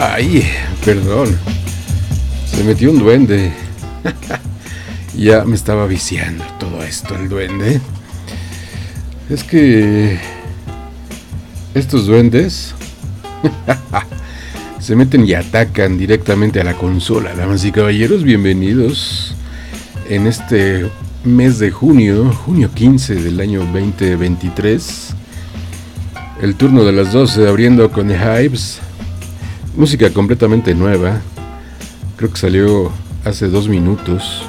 Ay, perdón. Se metió un duende. ya me estaba viciando todo esto, el duende. Es que estos duendes se meten y atacan directamente a la consola. Damas y caballeros, bienvenidos en este mes de junio, junio 15 del año 2023. El turno de las 12 abriendo con The Hives música completamente nueva. Creo que salió hace dos minutos.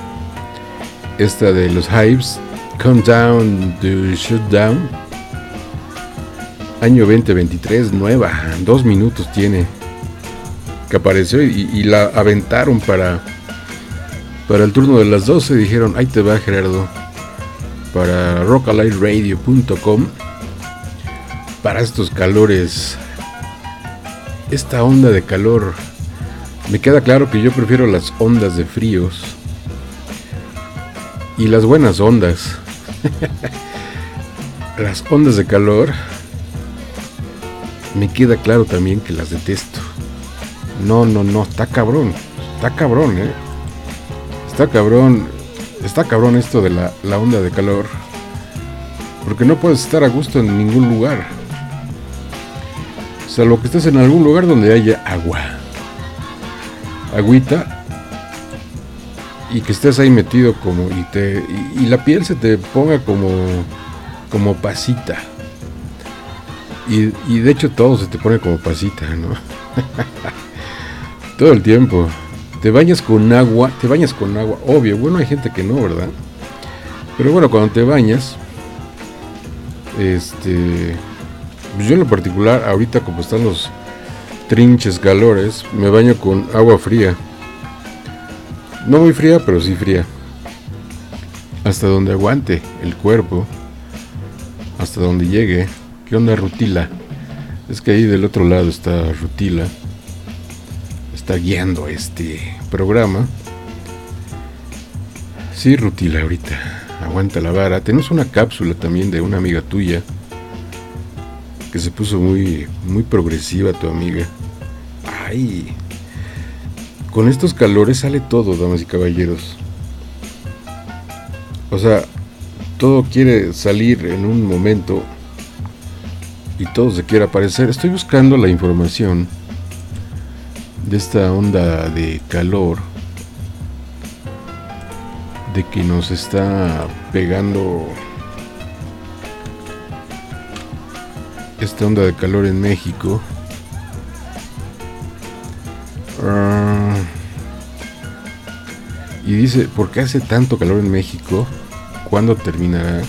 Esta de los Hives, Countdown to Shutdown. Año 2023, nueva. Dos minutos tiene. Que apareció y, la aventaron para, para el turno de las 12. Dijeron, ahí te va Gerardo. Para rockalightRadio.com. Para estos calores esta onda de calor. Me queda claro que yo prefiero las ondas de fríos y las buenas ondas. las ondas de calor me queda claro también que las detesto. No, no, no, está cabrón. Está cabrón, ¿eh? Está cabrón. Está cabrón esto de la, la onda de calor. Porque no puedes estar a gusto en ningún lugar. Salvo que estés en algún lugar donde haya agua. Agüita. Y que estés ahí metido como. Y, te, y, la piel se te ponga como. Como pasita. Y, y de hecho todo se te pone como pasita, ¿no? todo el tiempo. Te bañas con agua, te bañas con agua, obvio. Bueno, hay gente que no, ¿verdad? Pero bueno, cuando te bañas, este, pues yo en lo particular, ahorita como están los trinches calores, me baño con agua fría. No muy fría, pero sí fría. Hasta donde aguante el cuerpo. Hasta donde llegue. ¿Qué onda Rutila? Es que ahí del otro lado está Rutila guiando este programa. Sí, Rutila, ahorita. Aguanta la vara. Tenemos una cápsula también de una amiga tuya. Que se puso muy, muy progresiva tu amiga. Ay. Con estos calores sale todo, damas y caballeros. O sea, todo quiere salir en un momento y todo se quiere aparecer. Estoy buscando la información de esta onda de calor de que nos está pegando esta onda de calor en México ah, y dice ¿por qué hace tanto calor en México? ¿cuándo terminará?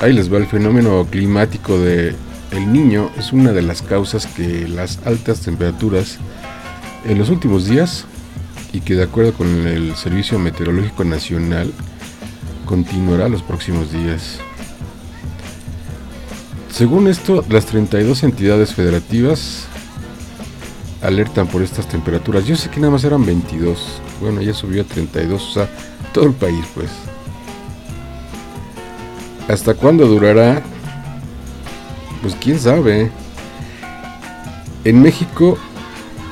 ahí les va el fenómeno climático de el niño es una de las causas que las altas temperaturas en los últimos días y que de acuerdo con el Servicio Meteorológico Nacional continuará los próximos días. Según esto, las 32 entidades federativas alertan por estas temperaturas. Yo sé que nada más eran 22. Bueno, ya subió a 32, o sea, todo el país pues. ¿Hasta cuándo durará? Pues quién sabe. En México,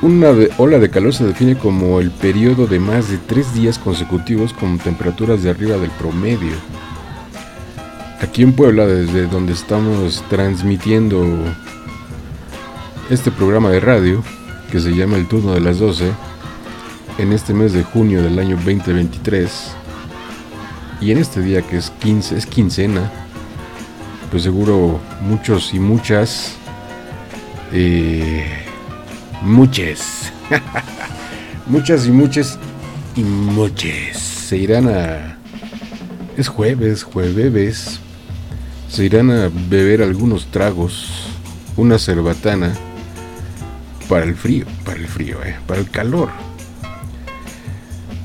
una ola de calor se define como el periodo de más de tres días consecutivos con temperaturas de arriba del promedio. Aquí en Puebla, desde donde estamos transmitiendo este programa de radio, que se llama El Turno de las 12, en este mes de junio del año 2023, y en este día que es 15, es quincena, pues seguro muchos y muchas, eh, muchas, muchas y muchas y muchas se irán a... Es jueves, jueves, se irán a beber algunos tragos, una cerbatana para el frío, para el frío, eh, para el calor.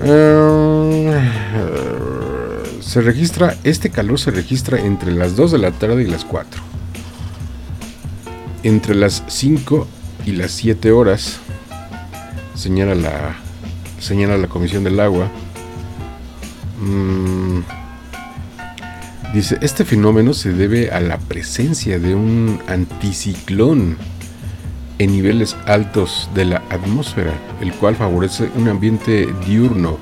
Ah, se registra, este calor se registra entre las 2 de la tarde y las 4. Entre las 5 y las 7 horas, señala la, señala la Comisión del Agua, mm, dice, este fenómeno se debe a la presencia de un anticiclón en niveles altos de la atmósfera, el cual favorece un ambiente diurno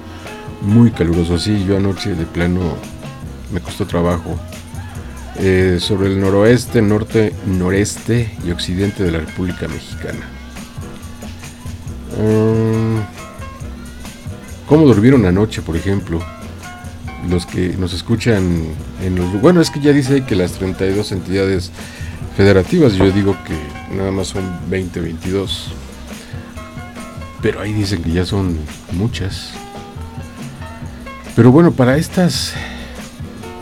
muy caluroso. Sí, yo anoche de plano me costó trabajo. Eh, sobre el noroeste, norte, noreste y occidente de la República Mexicana. Um, ¿Cómo durmieron anoche, por ejemplo? Los que nos escuchan en los... Bueno, es que ya dice que las 32 entidades federativas, yo digo que nada más son 20, 22. Pero ahí dicen que ya son muchas. Pero bueno, para estas,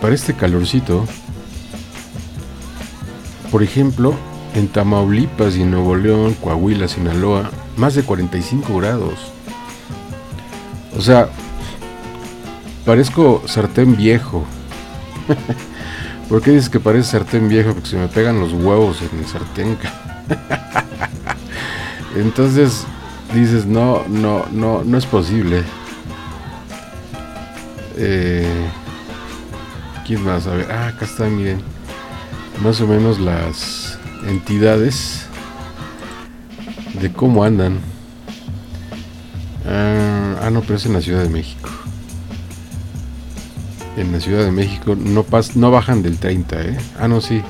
para este calorcito, por ejemplo, en Tamaulipas y Nuevo León, Coahuila, Sinaloa, más de 45 grados. O sea, parezco sartén viejo. ¿Por qué dices que parece sartén viejo? Porque se me pegan los huevos en el sartén. Entonces dices, no, no, no, no es posible. Eh, ¿Quién más? A ver, ah, acá está, miren. Más o menos las entidades de cómo andan. Ah, ah, no, pero es en la Ciudad de México. En la Ciudad de México no, pas no bajan del 30, ¿eh? Ah, no, sí.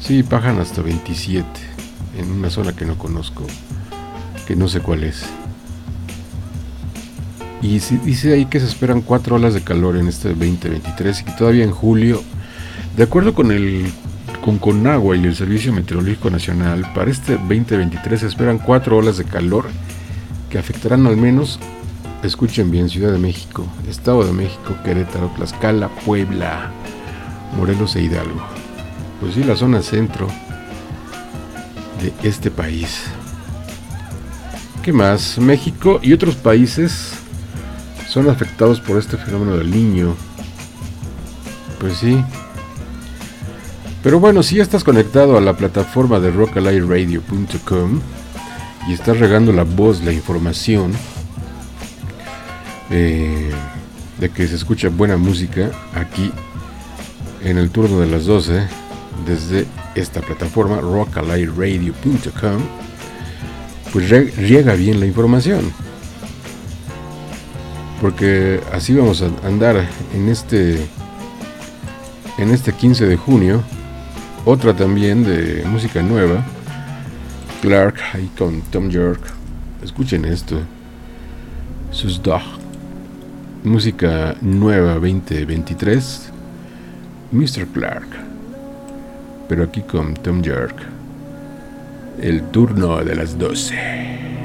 Sí, bajan hasta 27 en una zona que no conozco, que no sé cuál es. Y dice ahí que se esperan cuatro olas de calor en este 2023 y que todavía en julio, de acuerdo con el con Conagua y el Servicio Meteorológico Nacional, para este 2023 se esperan cuatro olas de calor que afectarán al menos, escuchen bien, Ciudad de México, Estado de México, Querétaro, Tlaxcala, Puebla, Morelos e Hidalgo. Pues sí, la zona centro de este país. ¿Qué más? México y otros países son afectados por este fenómeno del niño. Pues sí. Pero bueno, si ya estás conectado a la plataforma de rockalightradio.com y estás regando la voz, la información eh, de que se escucha buena música aquí en el turno de las 12 desde esta plataforma rockalightradio.com, pues riega bien la información. Porque así vamos a andar en este en este 15 de junio. Otra también de música nueva. Clark ahí con Tom York. Escuchen esto. Sus dog música nueva 2023 Mr. Clark pero aquí con Tom York el turno de las 12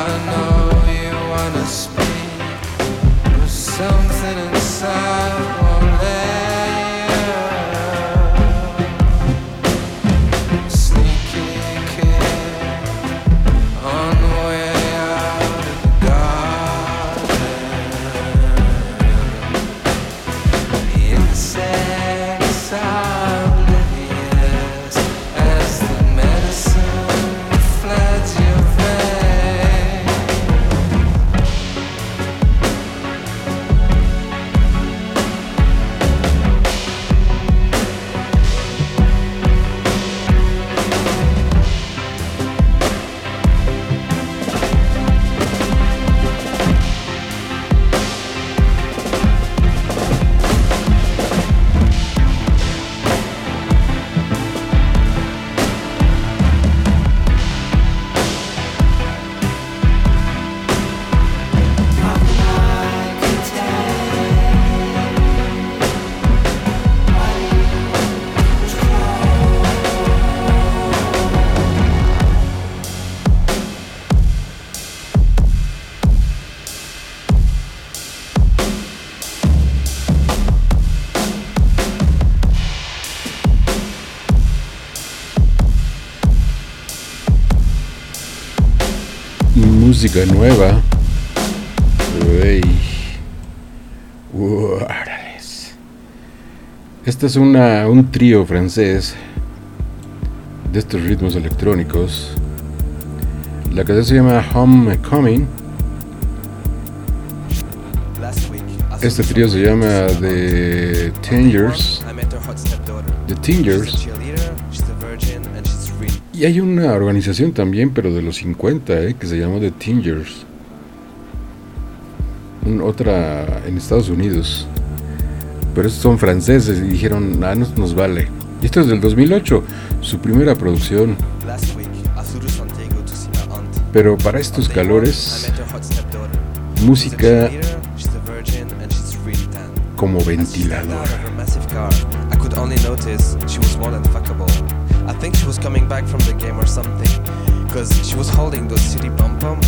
I know you wanna speak but something música nueva. Este es una, un trío francés de estos ritmos electrónicos. La canción se llama Homecoming. Este trío se llama The Tingers. The Tingers. Y hay una organización también, pero de los 50, eh, que se llama The Tingers. otra en Estados Unidos. Pero estos son franceses y dijeron, ah, no nos vale. Y esto es del 2008, su primera producción. Pero para estos calores, música como ventilador. Coming back from the game or something. Cause she was holding those city bum bum.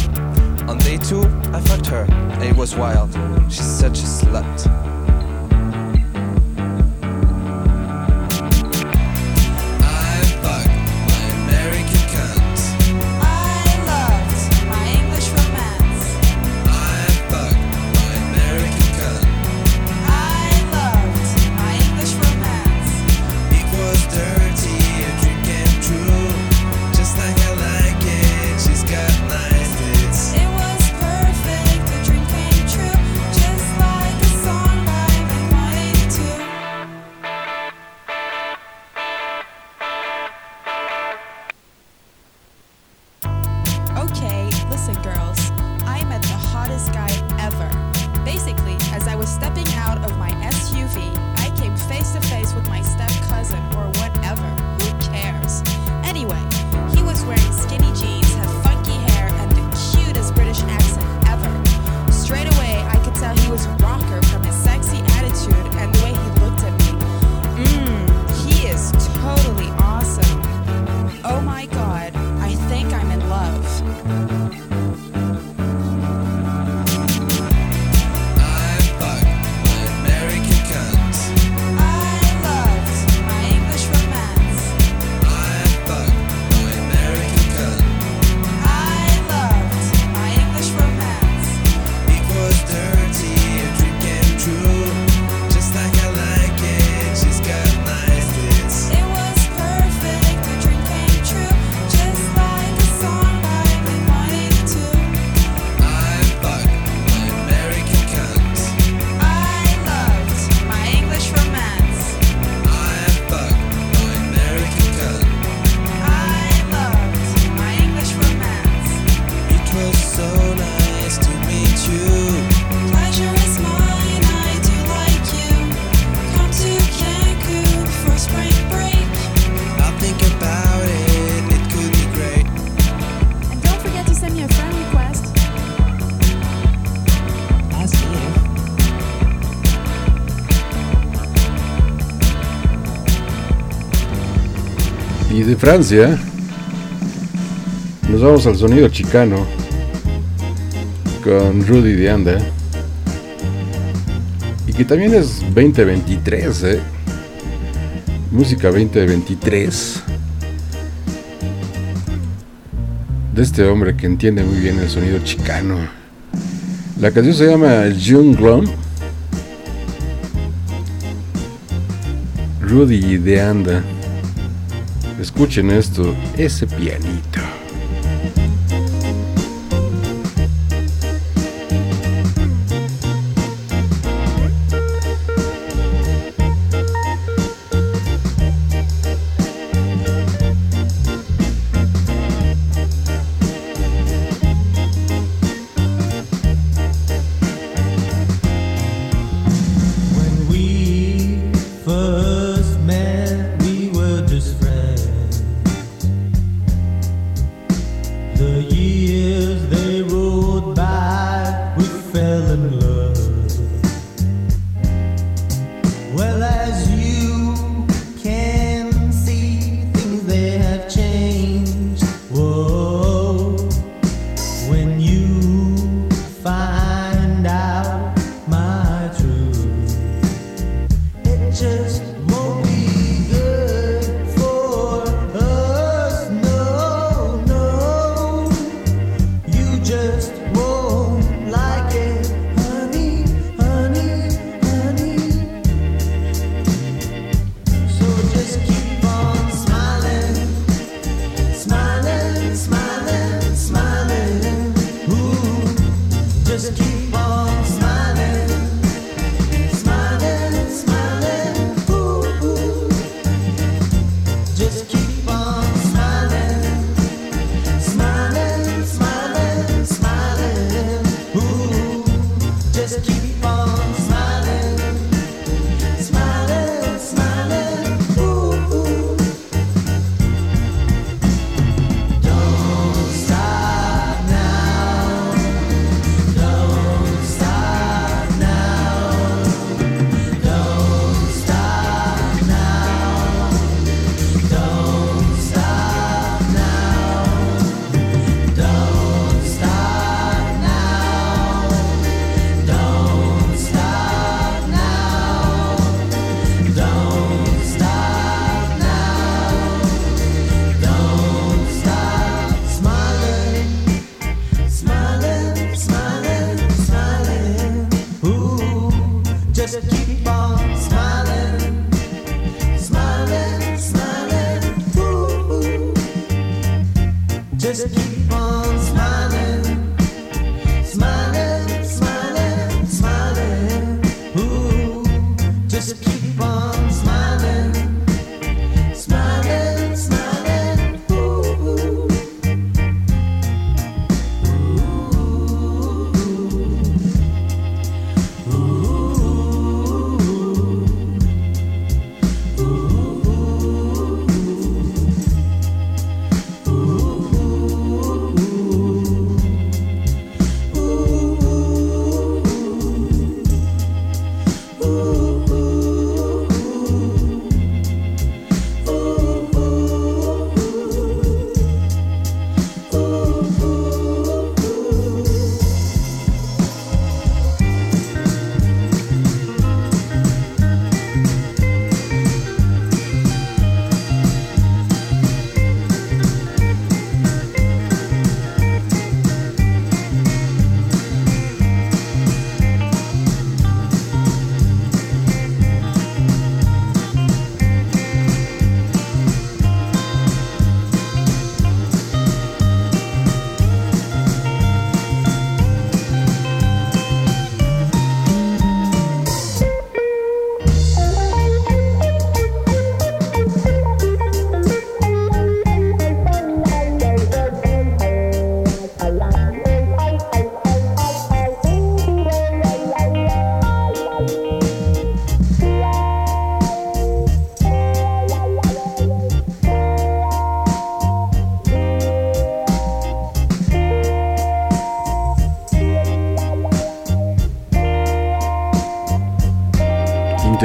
On day two, I fucked her, and it was wild. She's such a slut. Francia, nos vamos al sonido chicano con Rudy de Anda. Y que también es 2023, ¿eh? Música 2023. De este hombre que entiende muy bien el sonido chicano. La canción se llama Jung Glom. Rudy de Anda. Escuchen esto, ese pianito.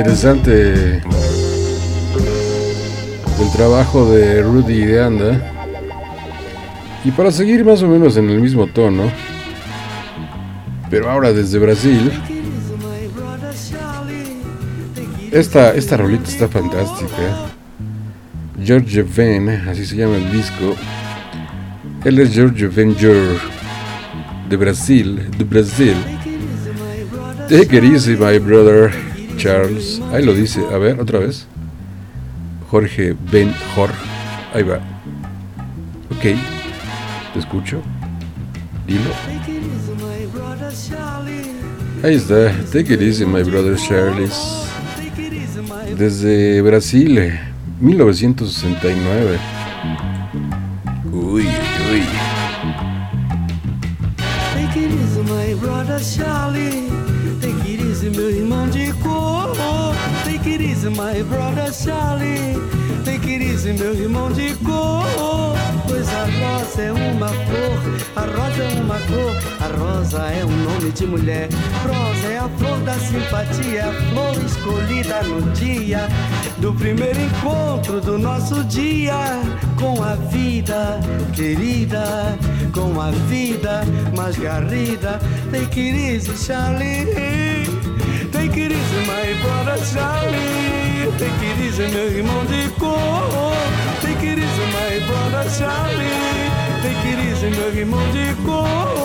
Interesante el trabajo de Rudy de Anda. Y para seguir más o menos en el mismo tono, pero ahora desde Brasil, esta, esta rolita está fantástica. George Van, así se llama el disco. Él es George Venger de Brasil, de Brasil. Take it easy, my brother. Charles. Ahí lo dice. A ver, otra vez. Jorge Ben Jorge. Ahí va. Ok. Te escucho. Dilo. Ahí está. Take it easy, my brother Charlie. Desde Brasil, 1969. Rosa é um nome de mulher. Rosa é a flor da simpatia, a flor escolhida no dia do primeiro encontro do nosso dia com a vida querida, com a vida mais garrida. Take it easy, Charlie. Take it easy, my Charlie. Take it meu irmão de cor. Take it easy, my Charlie. Take it meu irmão de cor.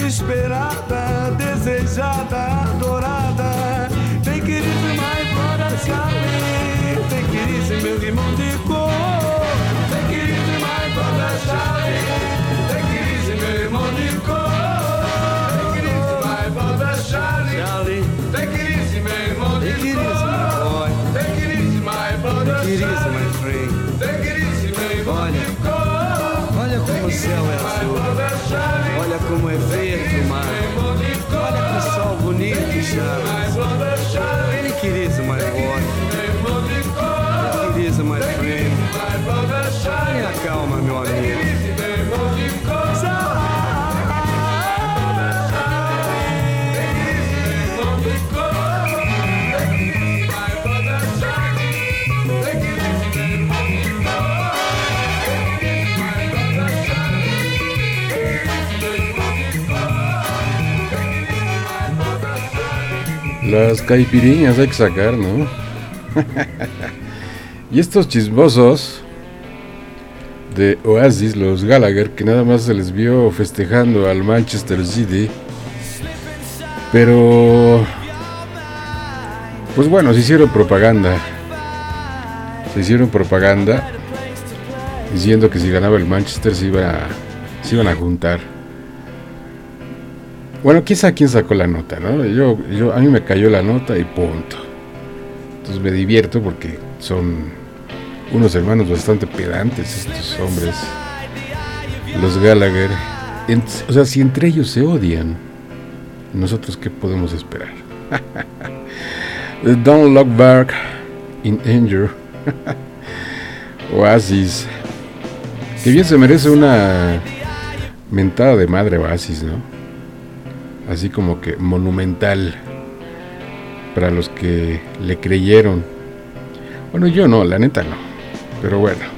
esperada, desejada, adorada. Tem que ir mais brother Charlie, tem que ir meu irmão de cor. Tem que ir mais brother Charlie, céu é azul. Olha como é verde o mar. Olha que sol bonito, Charles. Ele queria mais forte. Ele queria mais friend. Me acalma, meu las caipiriñas hay que sacar, ¿no? y estos chismosos de Oasis, los Gallagher, que nada más se les vio festejando al Manchester City. Pero... Pues bueno, se hicieron propaganda. Se hicieron propaganda diciendo que si ganaba el Manchester se, se iban a juntar. Bueno, quién sabe quién sacó la nota, ¿no? Yo, yo, a mí me cayó la nota y punto. Entonces me divierto porque son unos hermanos bastante pedantes estos hombres, los Gallagher. o sea, si entre ellos se odian, nosotros qué podemos esperar. Don't look back in anger. Oasis. Que bien se merece una mentada de madre Oasis, ¿no? Así como que monumental para los que le creyeron. Bueno, yo no, la neta no. Pero bueno.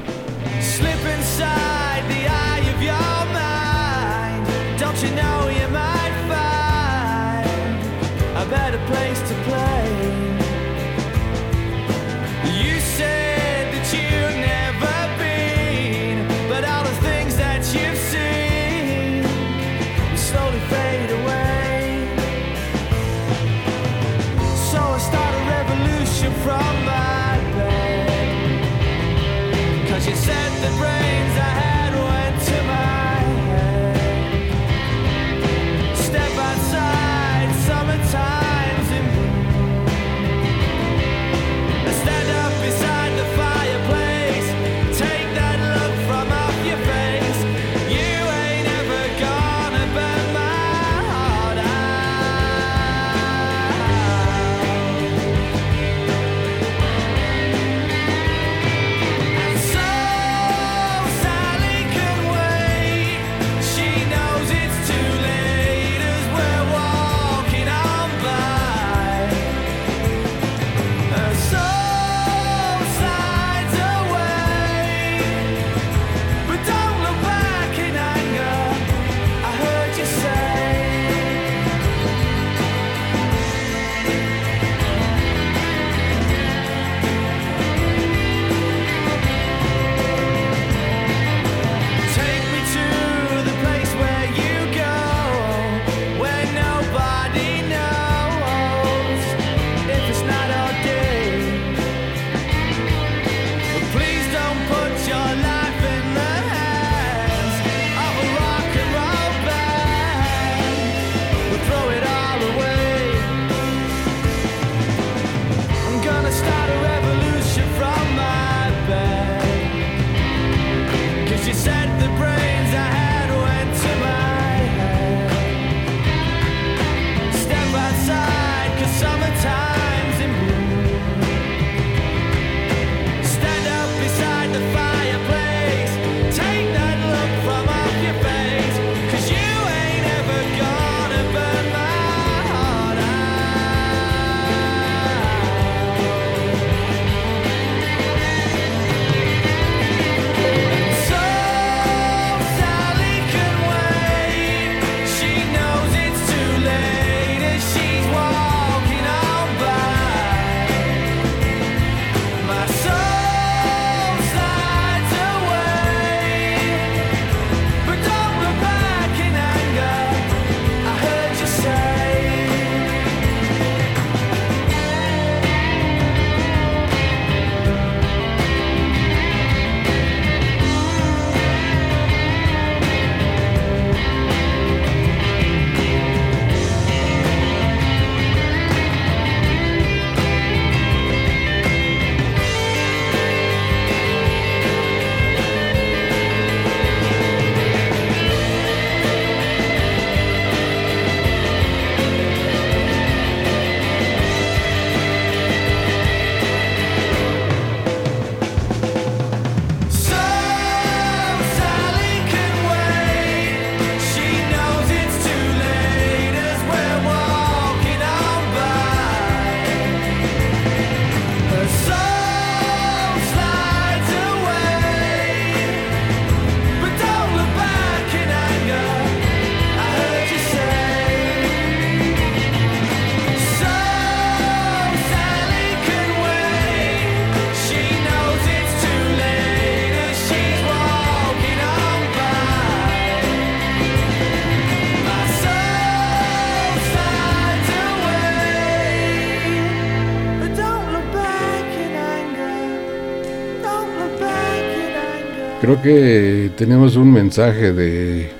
Creo que tenemos un mensaje de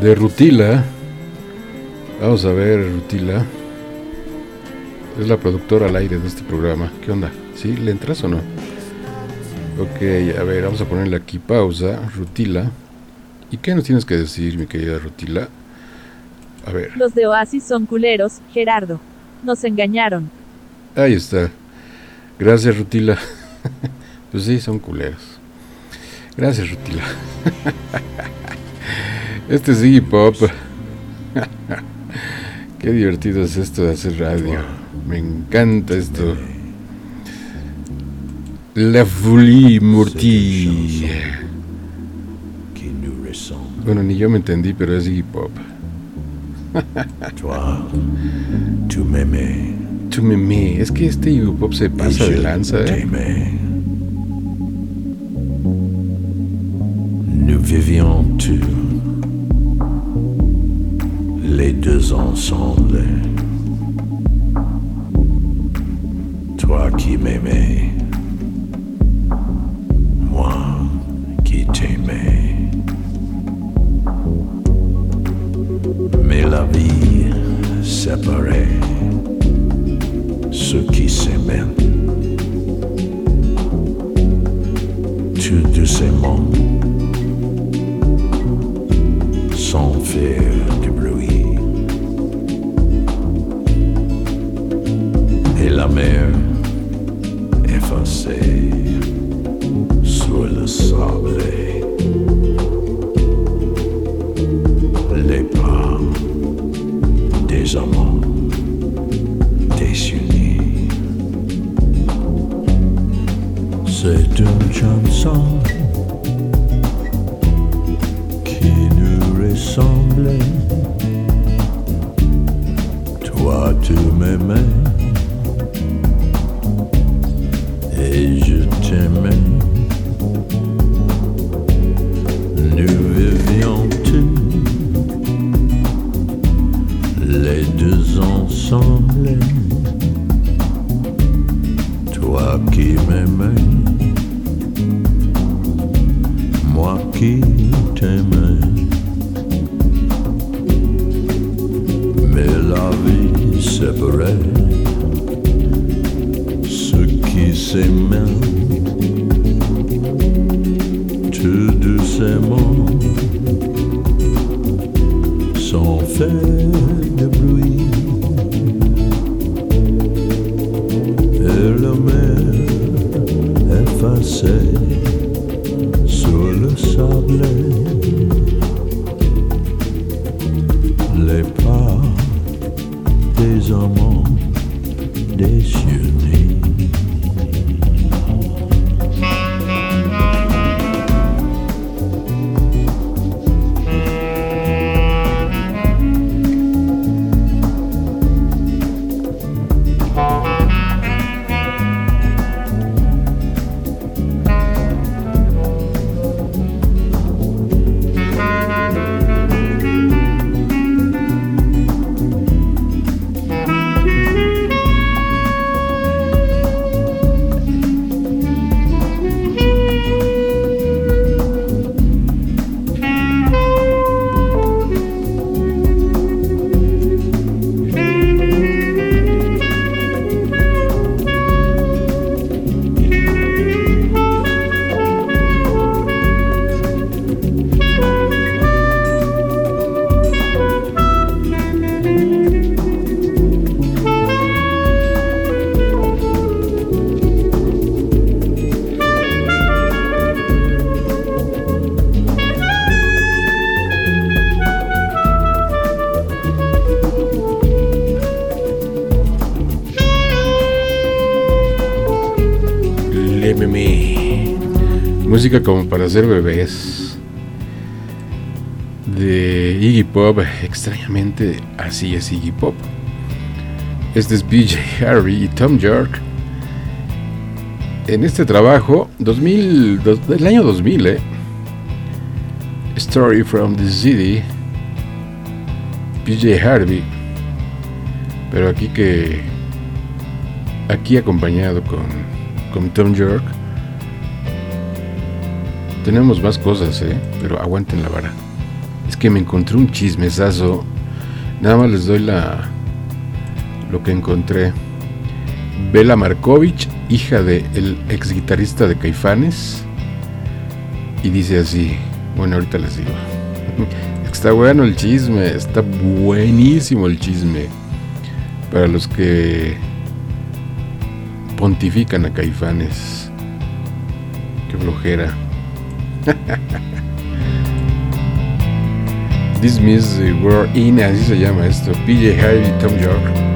de Rutila. Vamos a ver, Rutila. Es la productora al aire de este programa. ¿Qué onda? ¿Sí? ¿Le entras o no? Ok, a ver, vamos a ponerle aquí pausa. Rutila. ¿Y qué nos tienes que decir, mi querida Rutila? A ver. Los de Oasis son culeros, Gerardo. Nos engañaron. Ahí está. Gracias, Rutila. pues sí, son culeros. Gracias, Rutila. este es Iggy Pop. Qué divertido es esto de hacer radio. Me encanta esto. La folie mortie. Bueno, ni yo me entendí, pero es Iggy Pop. tu meme. Tu meme. Es que este Iggy Pop se pasa de lanza, ¿eh? Vivions les deux ensemble. Toi qui m'aimais, moi qui t'aimais. Mais la vie séparait ceux qui s'aimaient. Tout doucement, sans faire de bruit. Et la mer effacée sur le sable. Les pas des amants désunis. C'est une chanson tu m'aimais et je t'aimais. Nous vivions tous les deux ensemble. Música como para hacer bebés. De Iggy Pop. Extrañamente, así es Iggy Pop. Este es BJ Harvey y Tom York. En este trabajo, 2000, dos- del año 2000, ¿eh? Story from the City. BJ Harvey. Pero aquí que. Aquí acompañado con, con Tom York. Tenemos más cosas, ¿eh? Pero aguanten la vara. Es que me encontré un chismesazo. Nada más les doy la lo que encontré. Bela Markovich, hija del el ex guitarrista de Caifanes. Y dice así. Bueno, ahorita les digo. Está bueno el chisme, está buenísimo el chisme. Para los que pontifican a Caifanes. Qué flojera. This music we're in, así se llama esto. PJ Harvey, Tom York.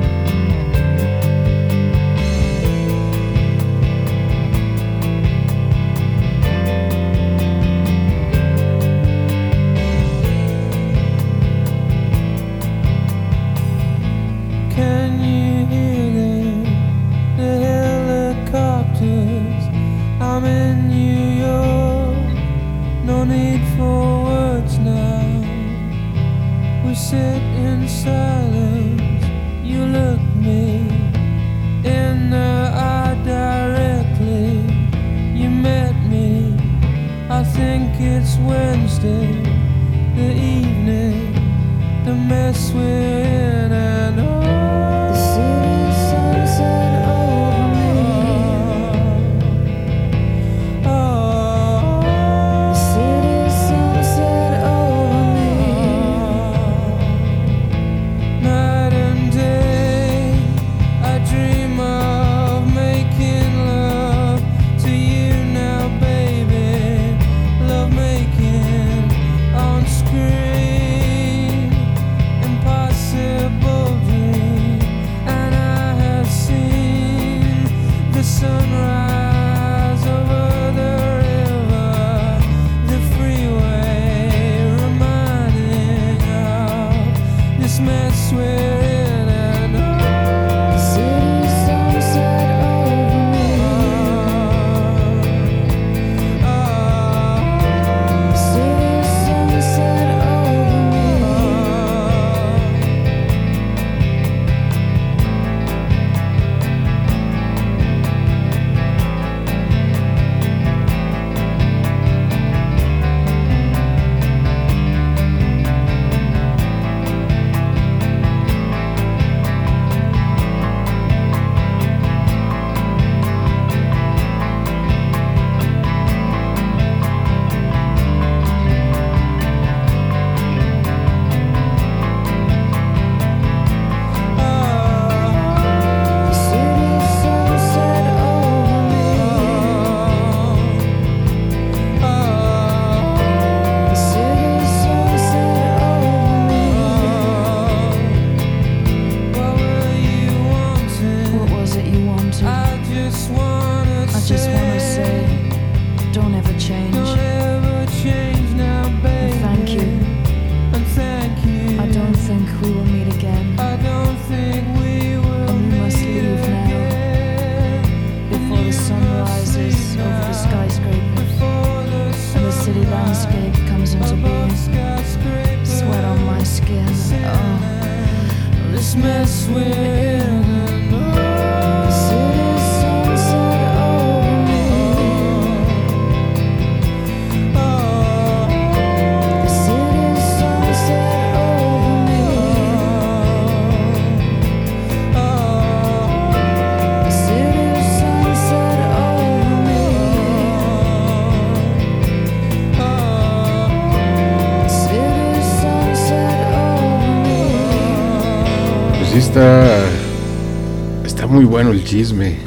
El chisme.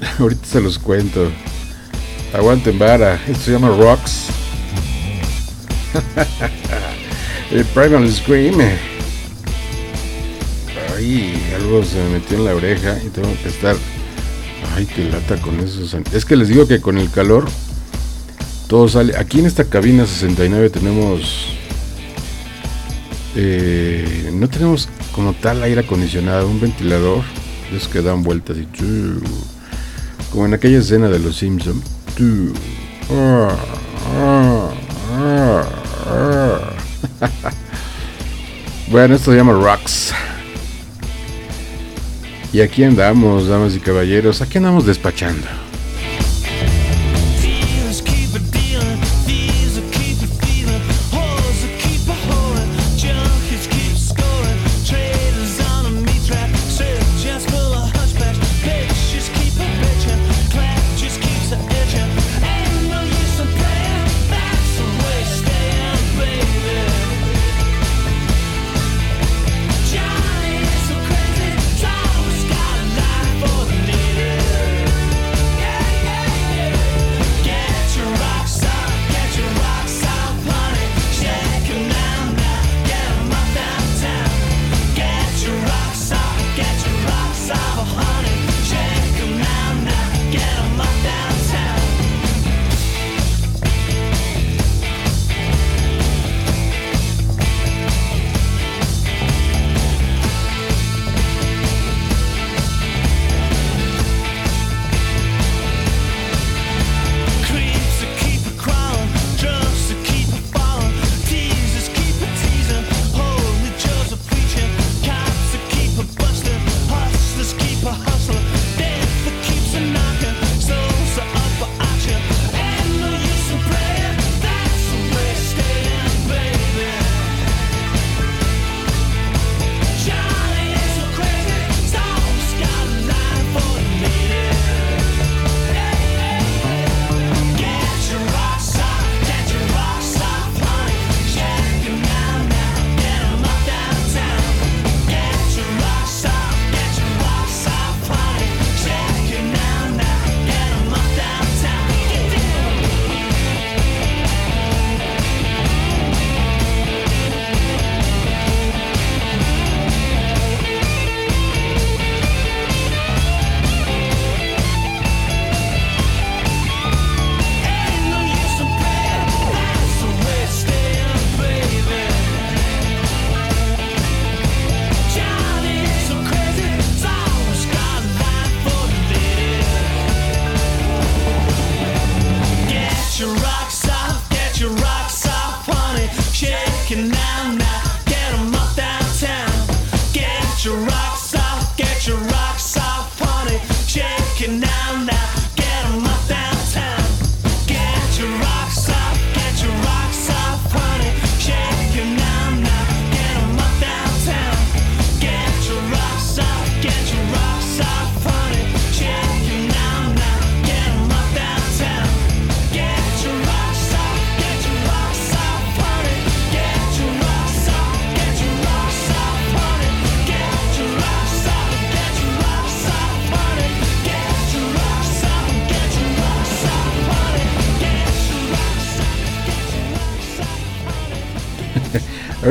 Ahorita se los cuento. Aguanten vara. Esto se llama Rocks. el Primal Scream. Ay, algo se me metió en la oreja y tengo que estar. Ay, qué lata con esos. Es que les digo que con el calor todo sale. Aquí en esta cabina 69 tenemos. Eh, no tenemos como tal aire acondicionado, un ventilador, es que dan vueltas y como en aquella escena de los Simpsons. bueno, esto se llama Rocks. Y aquí andamos, damas y caballeros, aquí andamos despachando.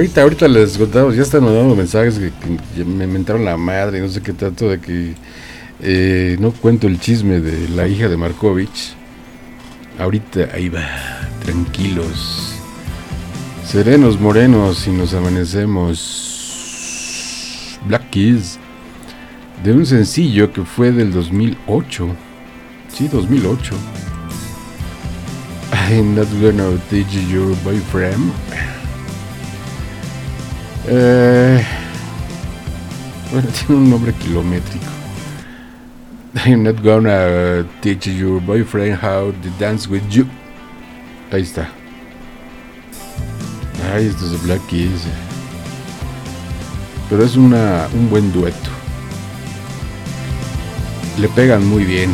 Ahorita, ahorita les contamos, ya están mandando mensajes que, me mentaron la madre, no sé qué tanto de que eh, no cuento el chisme de la hija de Markovich. Ahorita ahí va, tranquilos. Serenos, morenos y nos amanecemos. Black Keys. De un sencillo que fue del 2008. Sí, 2008. I'm not gonna teach your boyfriend. Eh, bueno, tiene un nombre kilométrico. I'm not gonna teach your boyfriend how to dance with you. Ahí está. Ay, esto es Black Keys. Pero es una, un buen dueto. Le pegan muy bien.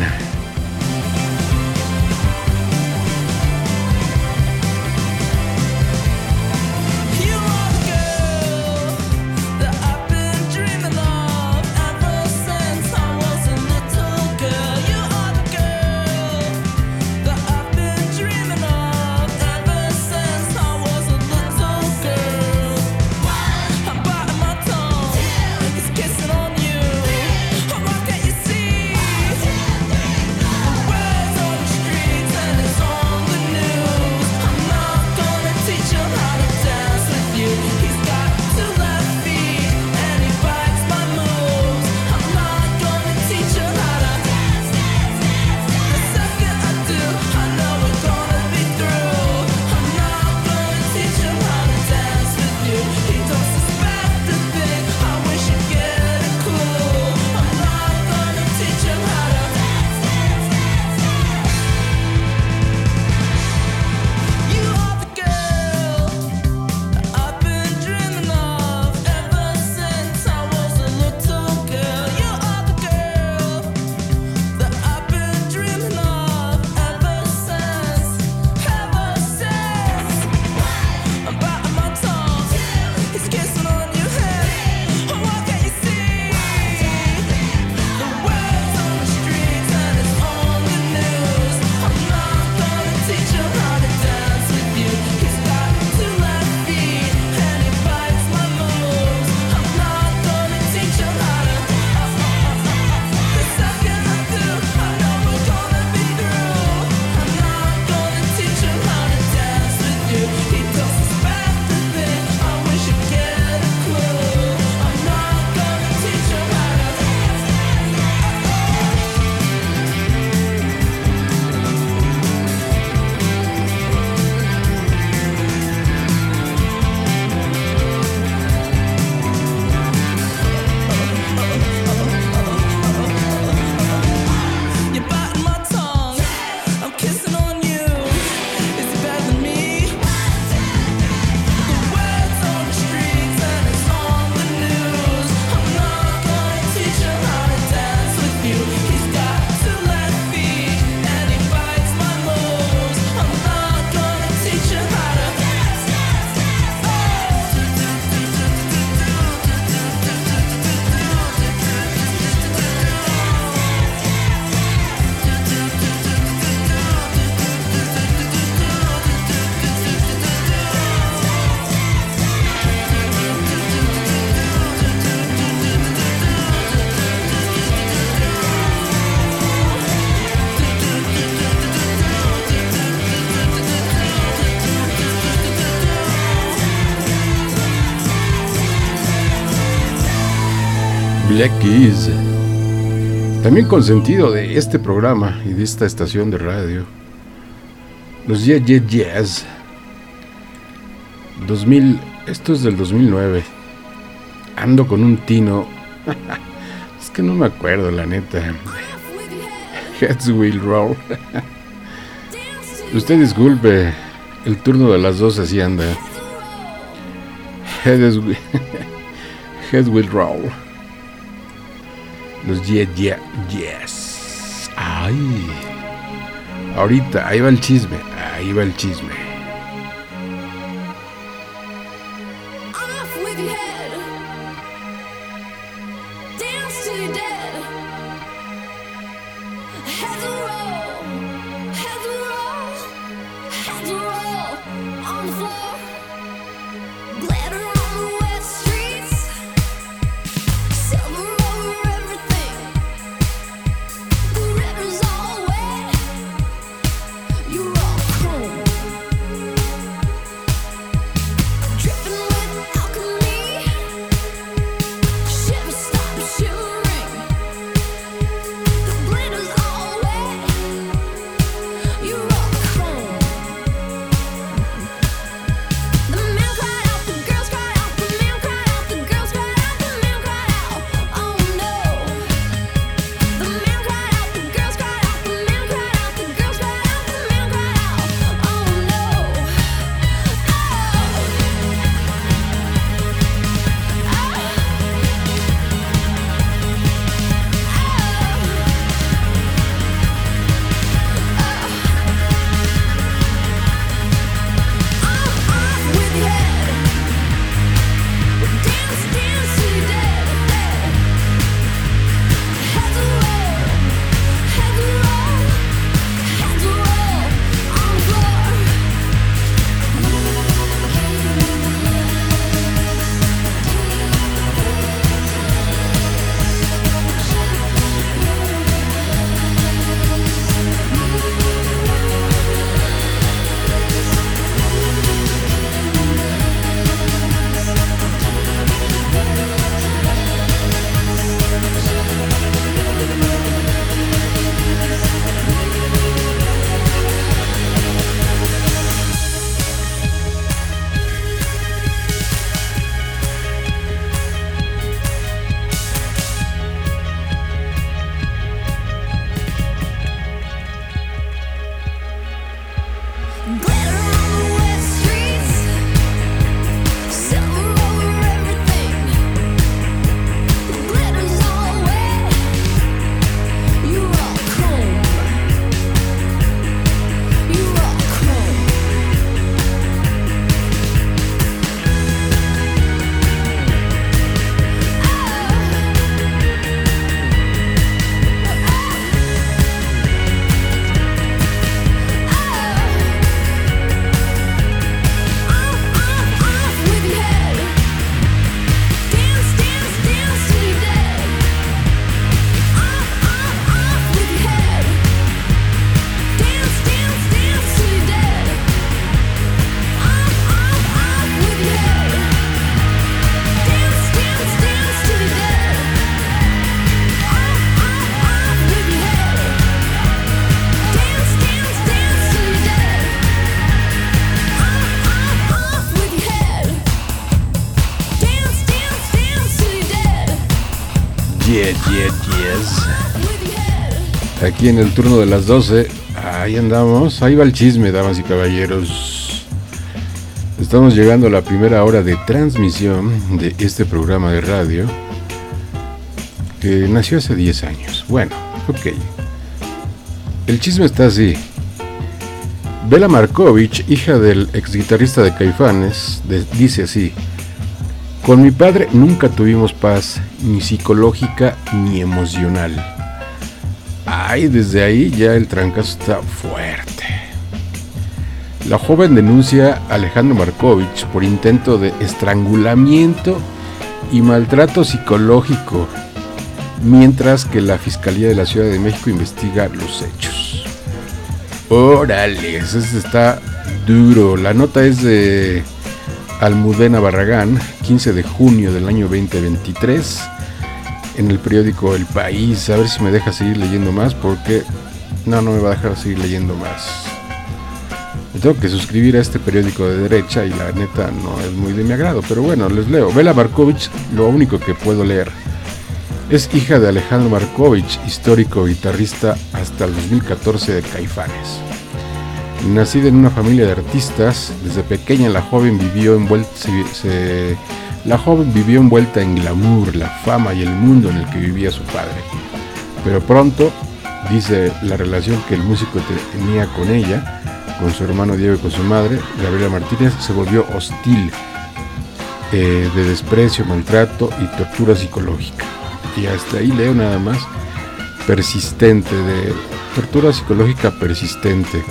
Black Keys. También consentido de este programa y de esta estación de radio. Los Yeah Yeah Jazz. 2000, esto es del 2009. Ando con un tino. es que no me acuerdo, la neta. Heads will roll. Usted disculpe, el turno de las dos así anda. Heads will, head will roll. Los yeah, yeah, yes. Ay. Ahorita, ahí va el chisme, ahí va el chisme. Aquí en el turno de las 12, ahí andamos, ahí va el chisme, damas y caballeros. Estamos llegando a la primera hora de transmisión de este programa de radio que nació hace 10 años. Bueno, ok. El chisme está así. Bela Markovich, hija del ex guitarrista de Caifanes, dice así: Con mi padre nunca tuvimos paz, ni psicológica ni emocional. Ay, desde ahí ya el trancazo está fuerte. La joven denuncia a Alejandro Markovich por intento de estrangulamiento y maltrato psicológico, mientras que la Fiscalía de la Ciudad de México investiga los hechos. Órale, ese está duro. La nota es de Almudena Barragán, 15 de junio del año 2023, en el periódico El País. A ver si me deja seguir leyendo más, porque no, no me va a dejar seguir leyendo más. Me tengo que suscribir a este periódico de derecha y la neta no es muy de mi agrado, pero bueno, les leo. Bela Markovich, lo único que puedo leer. Es hija de Alejandro Markovich, histórico guitarrista hasta el 2014 de Caifanes. Nacida en una familia de artistas, desde pequeña la joven vivió envuelta, se- se- la joven vivió envuelta en glamour, la fama y el mundo en el que vivía su padre. Pero pronto, dice la relación que el músico te- tenía con ella, con su hermano Diego y con su madre, Gabriela Martínez, se volvió hostil, eh, de desprecio, maltrato y tortura psicológica. Y hasta ahí leo nada más, persistente, de tortura psicológica persistente.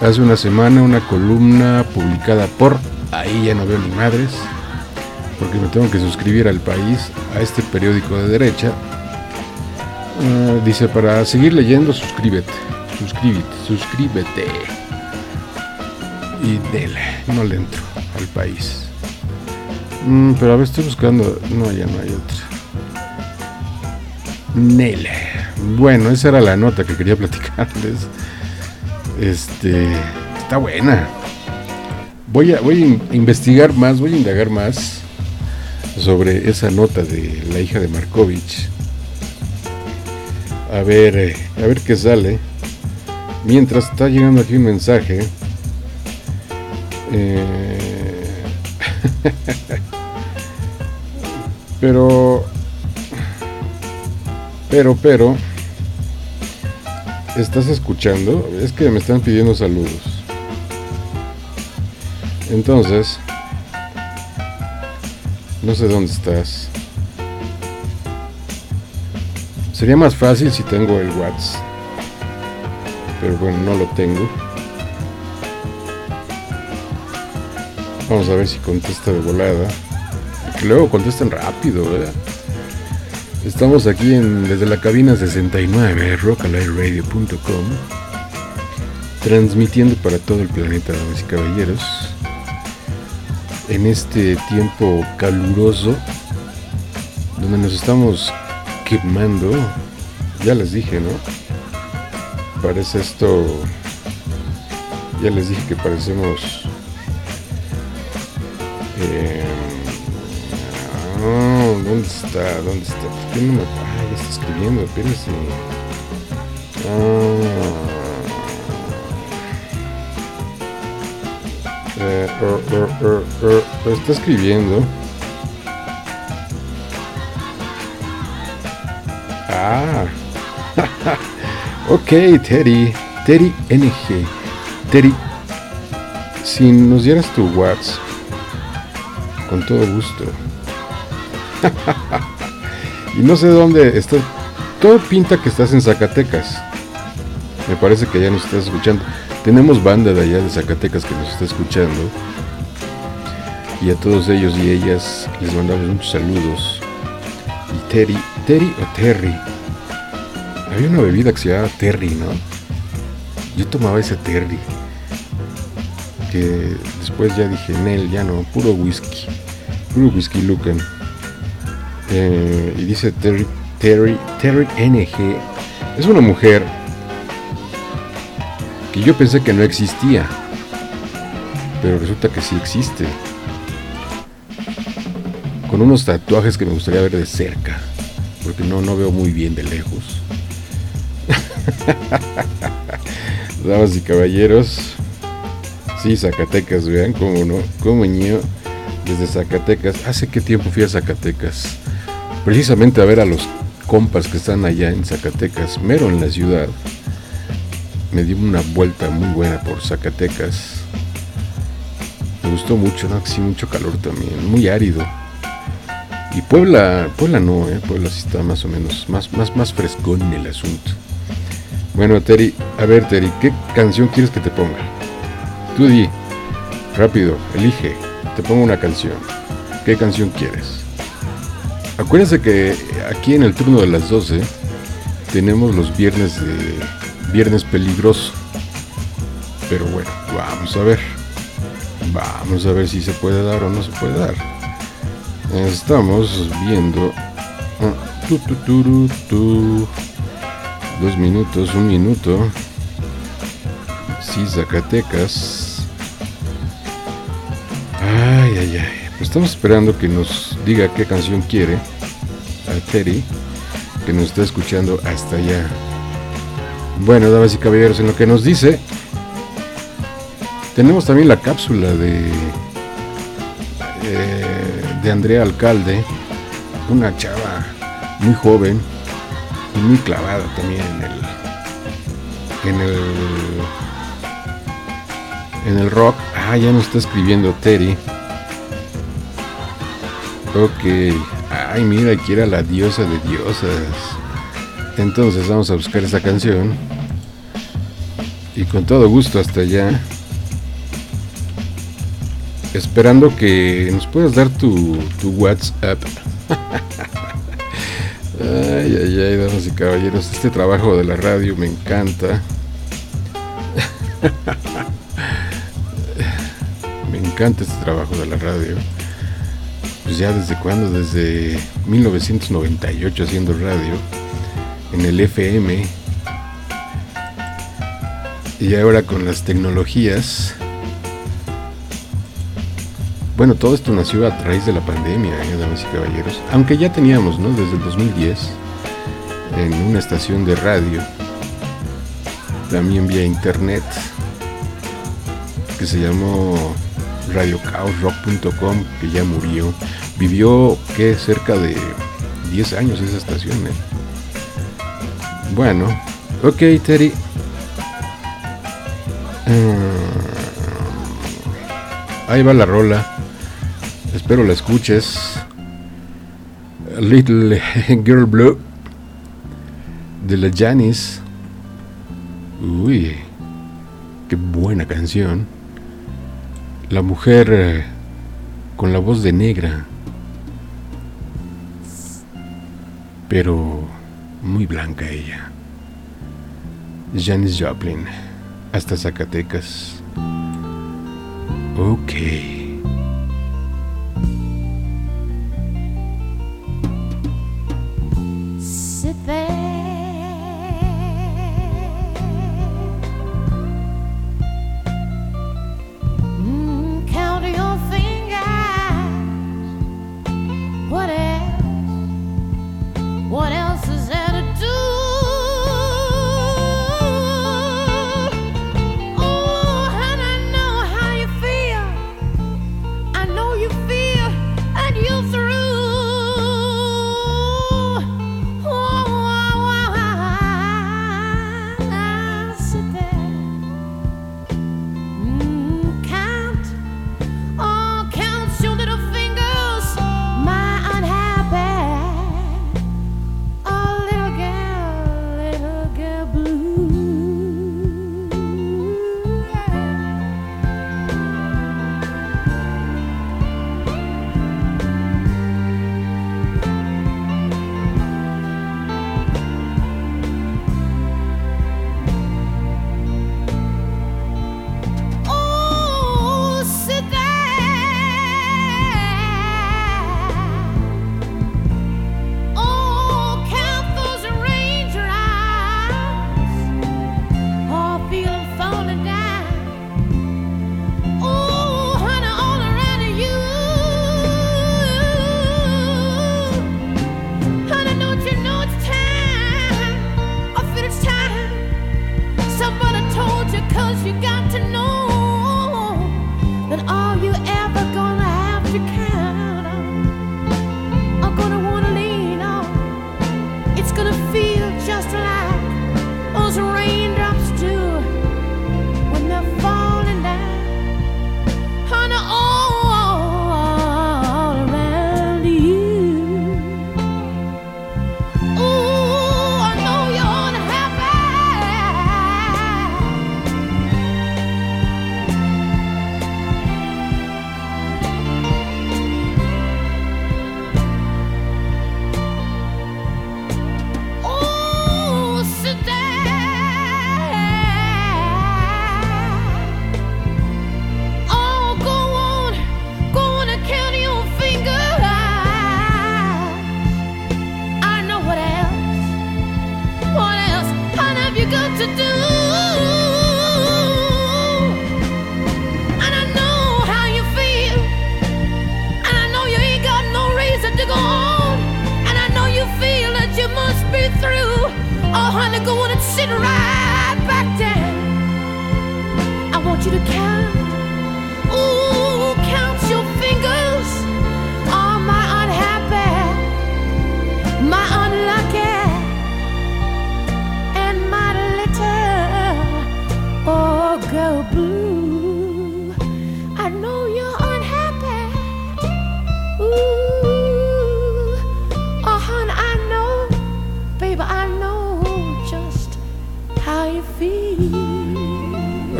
Hace una semana una columna publicada por, ahí ya no veo ni madres, porque me tengo que suscribir al país, a este periódico de derecha. Ah, dice, para seguir leyendo, suscríbete, suscríbete, suscríbete. Y dele, no le entro al país. Mm, pero a ver, estoy buscando, no, ya no hay otra. Nele. Bueno, esa era la nota que quería platicarles. Este, está buena. Voy a, voy a in- investigar más, voy a indagar más sobre esa nota de la hija de Markovich. A ver, eh, a ver qué sale. Mientras está llegando aquí un mensaje. Eh, pero, pero, pero, ¿estás escuchando? Es que me están pidiendo saludos. Entonces, no sé dónde estás. Sería más fácil si tengo el WhatsApp. Pero bueno, no lo tengo. Vamos a ver si contesta de volada. Porque luego contestan rápido, ¿verdad? Estamos aquí en, desde la cabina 69, rockalightradio.com, transmitiendo para todo el planeta, damas y caballeros, en este tiempo caluroso, donde nos estamos quemando. Ya les dije, ¿no? Parece esto. Ya les dije que parecemos. Eh, ah, ¿Dónde está? ¿Dónde está? ¿Por qué no ya está escribiendo, espérense. Ah. Eh, er, er, está escribiendo. Ah. ok, Terry. Terry NG. Terry. Si nos dieras tu WhatsApp. Con todo gusto. y no sé dónde estás. Todo pinta que estás en Zacatecas. Me parece que ya nos estás escuchando. Tenemos banda de allá de Zacatecas que nos está escuchando. Y a todos ellos y ellas les mandamos muchos saludos. Y Terry, Terry o Terry. Había una bebida que se llamaba Terry, ¿no? Yo tomaba ese Terry. Que después ya dije, Nel, ya no, puro whisky. Puro whisky Lucan. Eh, y dice Terry, Terry, Terry NG. Es una mujer que yo pensé que no existía. Pero resulta que sí existe. Con unos tatuajes que me gustaría ver de cerca. porque no, no veo muy bien de lejos. Damas y caballeros, sí, Zacatecas, vean cómo no, cómo ño, desde Zacatecas. ¿Hace qué tiempo fui a Zacatecas? Precisamente a ver a los compas que están allá en Zacatecas, mero en la ciudad. Me di una vuelta muy buena por Zacatecas. Me gustó mucho, ¿no? Sí, mucho calor también, muy árido. Y Puebla, Puebla no, ¿eh? Puebla sí está más o menos, más, más, más frescón en el asunto. Bueno, Terry, a ver, Terry, ¿qué canción quieres que te ponga? Tú di, rápido, elige, te pongo una canción. ¿Qué canción quieres? Acuérdense que aquí en el turno de las 12 tenemos los viernes de viernes peligroso. Pero bueno, vamos a ver. Vamos a ver si se puede dar o no se puede dar. Estamos viendo. ah, tu. Dos minutos, un minuto. Sí, Zacatecas. Ay, ay, ay. Pues estamos esperando que nos diga qué canción quiere. A Terry, que nos está escuchando hasta allá. Bueno, damas y caballeros, en lo que nos dice, tenemos también la cápsula de eh, de Andrea Alcalde, una chava muy joven y muy clavada también en el en el en el rock. Ah, ya nos está escribiendo Terry. Ok. Ay, mira, aquí era la diosa de diosas. Entonces vamos a buscar esa canción. Y con todo gusto hasta allá. Esperando que nos puedas dar tu, tu WhatsApp. Ay, ay, ay, damas y caballeros. Este trabajo de la radio me encanta. Me encanta este trabajo de la radio. Pues ya desde cuándo? Desde 1998 haciendo radio. En el FM. Y ahora con las tecnologías. Bueno, todo esto nació a raíz de la pandemia, ¿eh, damas y caballeros. Aunque ya teníamos, ¿no? Desde el 2010, en una estación de radio, también vía internet, que se llamó radiocaosrock.com, que ya murió. Vivió, ¿qué? Cerca de 10 años esa estación, ¿eh? Bueno, ok, Terry. Ah, ahí va la rola. Espero la escuches. Little Girl Blue de la Janis. Uy, qué buena canción. La mujer eh, con la voz de negra, pero muy blanca ella. Janis Joplin, hasta Zacatecas. Ok.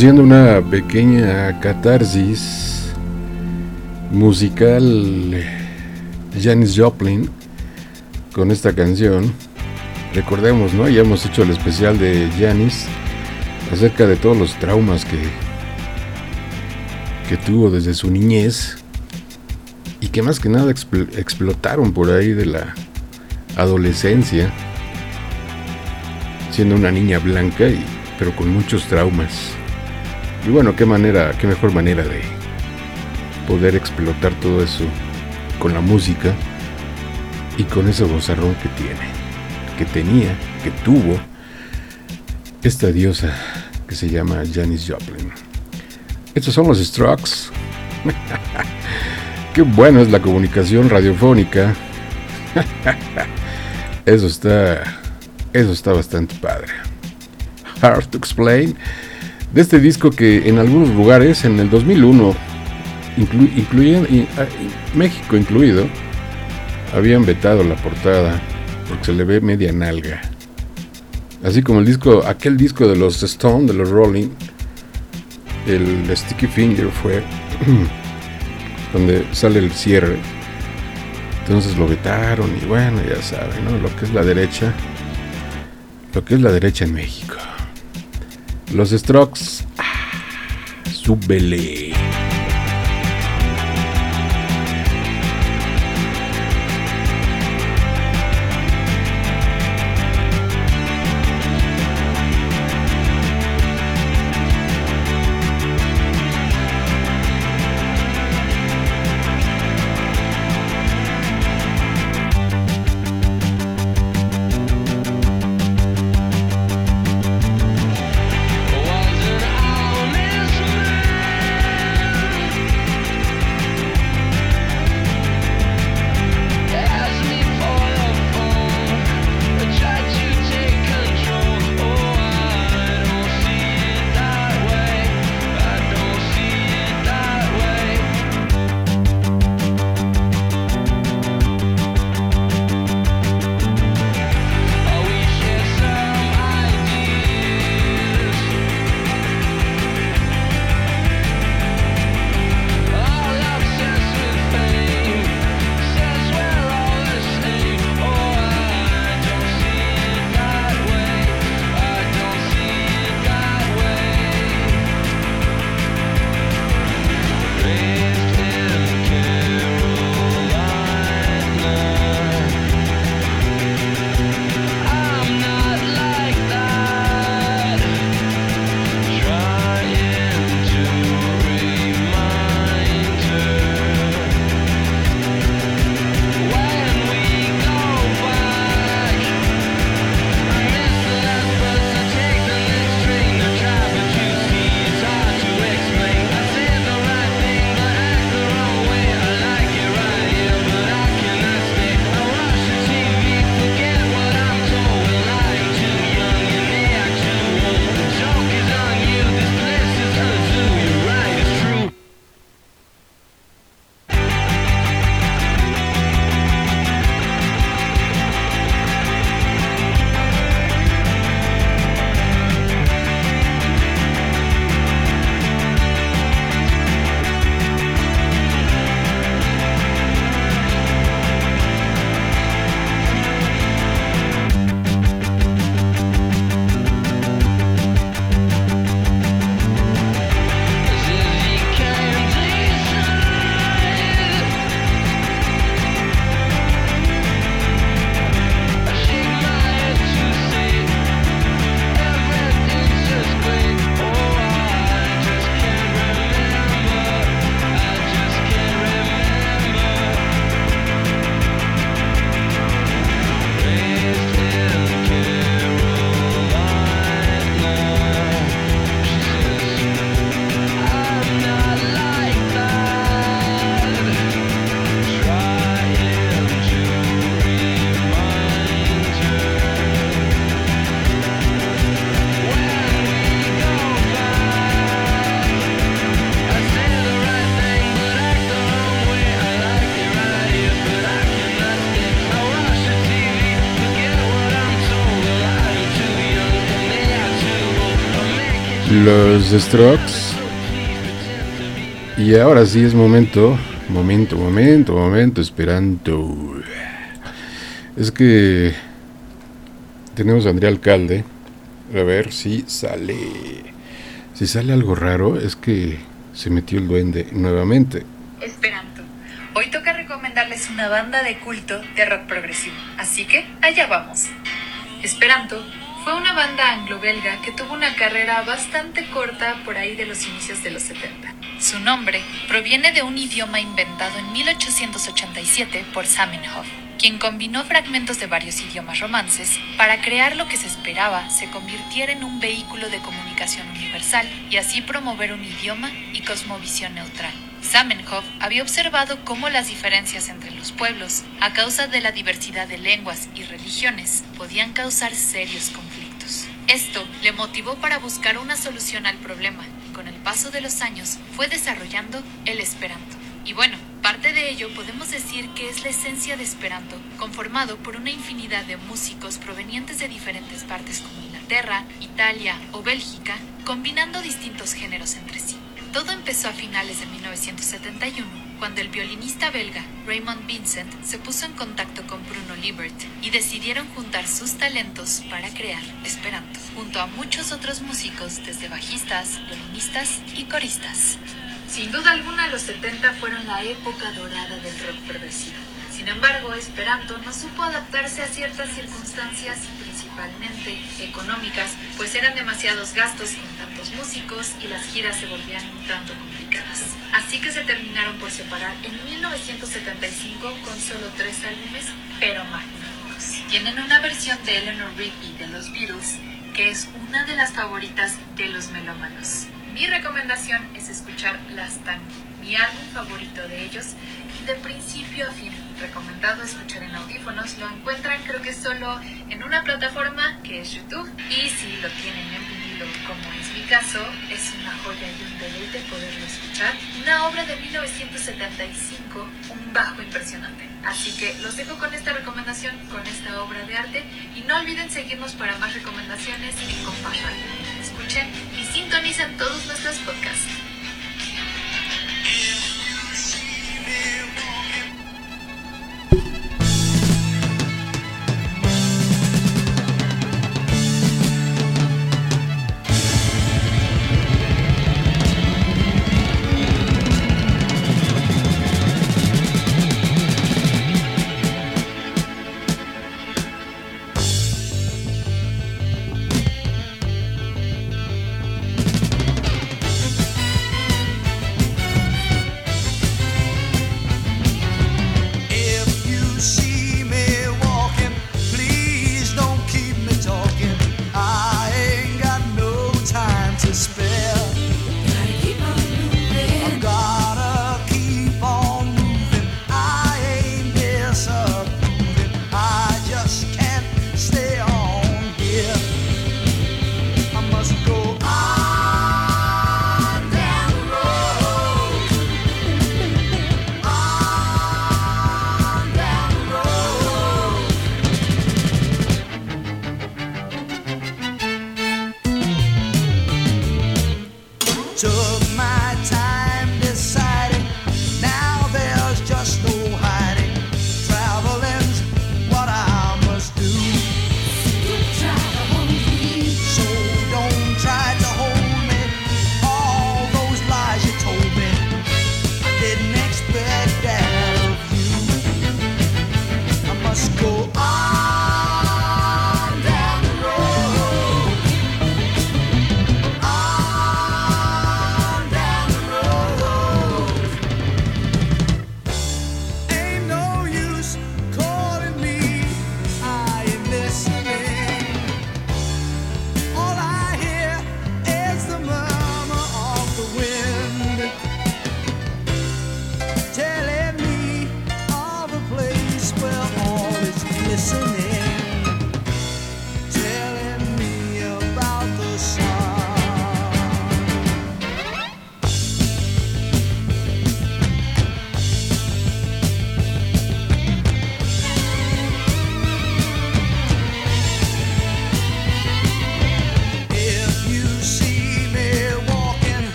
Haciendo una pequeña catarsis musical, Janis Joplin, con esta canción. Recordemos, ¿no? Ya hemos hecho el especial de Janis acerca de todos los traumas que, que tuvo desde su niñez y que más que nada expl- explotaron por ahí de la adolescencia, siendo una niña blanca y pero con muchos traumas. Y bueno, qué manera, qué mejor manera de poder explotar todo eso con la música y con ese vozarrón que tiene, que tenía, que tuvo esta diosa que se llama Janis Joplin. Estos son los Strokes. qué bueno es la comunicación radiofónica. eso está, eso está bastante padre. Hard to Explain, de este disco que en algunos lugares, en el 2001, inclu- ah, México incluido, habían vetado la portada porque se le ve media nalga. Así como el disco, aquel disco de los Stone, de los Rolling, el Sticky Finger fue donde sale el cierre. Entonces lo vetaron y bueno, ya saben, ¿no? Lo que es la derecha, lo que es la derecha en México. Los Strokes. Ah, súbele. Strokes. Y ahora sí es momento, momento, momento, momento, esperando. Es que tenemos a Andrea Alcalde. A ver si sale. Si sale algo raro, es que se metió el duende nuevamente. Esperanto. Hoy toca recomendarles una banda de culto de rock progresivo. Así que allá vamos. Esperanto fue una banda anglo-belga que tuvo una carrera bastante corta por ahí de los inicios de los 70. Su nombre proviene de un idioma inventado en 1887 por Zamenhof, quien combinó fragmentos de varios idiomas romances para crear lo que se esperaba se convirtiera en un vehículo de comunicación universal y así promover un idioma y cosmovisión neutral. Zamenhof había observado cómo las diferencias entre los pueblos, a causa de la diversidad de lenguas y religiones, podían causar serios conflictos. Esto le motivó para buscar una solución al problema y con el paso de los años fue desarrollando el Esperanto. Y bueno, parte de ello podemos decir que es la esencia de Esperanto, conformado por una infinidad de músicos provenientes de diferentes partes como Inglaterra, Italia o Bélgica, combinando distintos géneros entre sí. Todo empezó a finales de 1971, cuando el violinista belga Raymond Vincent se puso en contacto con Bruno Liebert y decidieron juntar sus talentos para crear Esperanto, junto a muchos otros músicos desde bajistas, violinistas y coristas. Sin duda alguna, los 70 fueron la época dorada del rock progresivo. Sin embargo, Esperanto no supo adaptarse a ciertas circunstancias, principalmente económicas, pues eran demasiados gastos con tantos músicos y las giras se volvían un tanto complicadas. Así que se terminaron por separar en 1975 con solo tres álbumes, pero magníficos. Tienen una versión de Eleanor Rigby de los Beatles, que es una de las favoritas de los melómanos. Mi recomendación es escuchar Las Tango, mi álbum favorito de ellos, de principio a fin. Recomendado escuchar en audífonos, lo encuentran creo que solo en una plataforma que es YouTube y si lo tienen en vinilo como es mi caso, es una joya y un deleite poderlo escuchar. Una obra de 1975, un bajo impresionante. Así que los dejo con esta recomendación, con esta obra de arte y no olviden seguirnos para más recomendaciones en Compás Radio. Escuchen y sintonicen todos nuestros podcasts.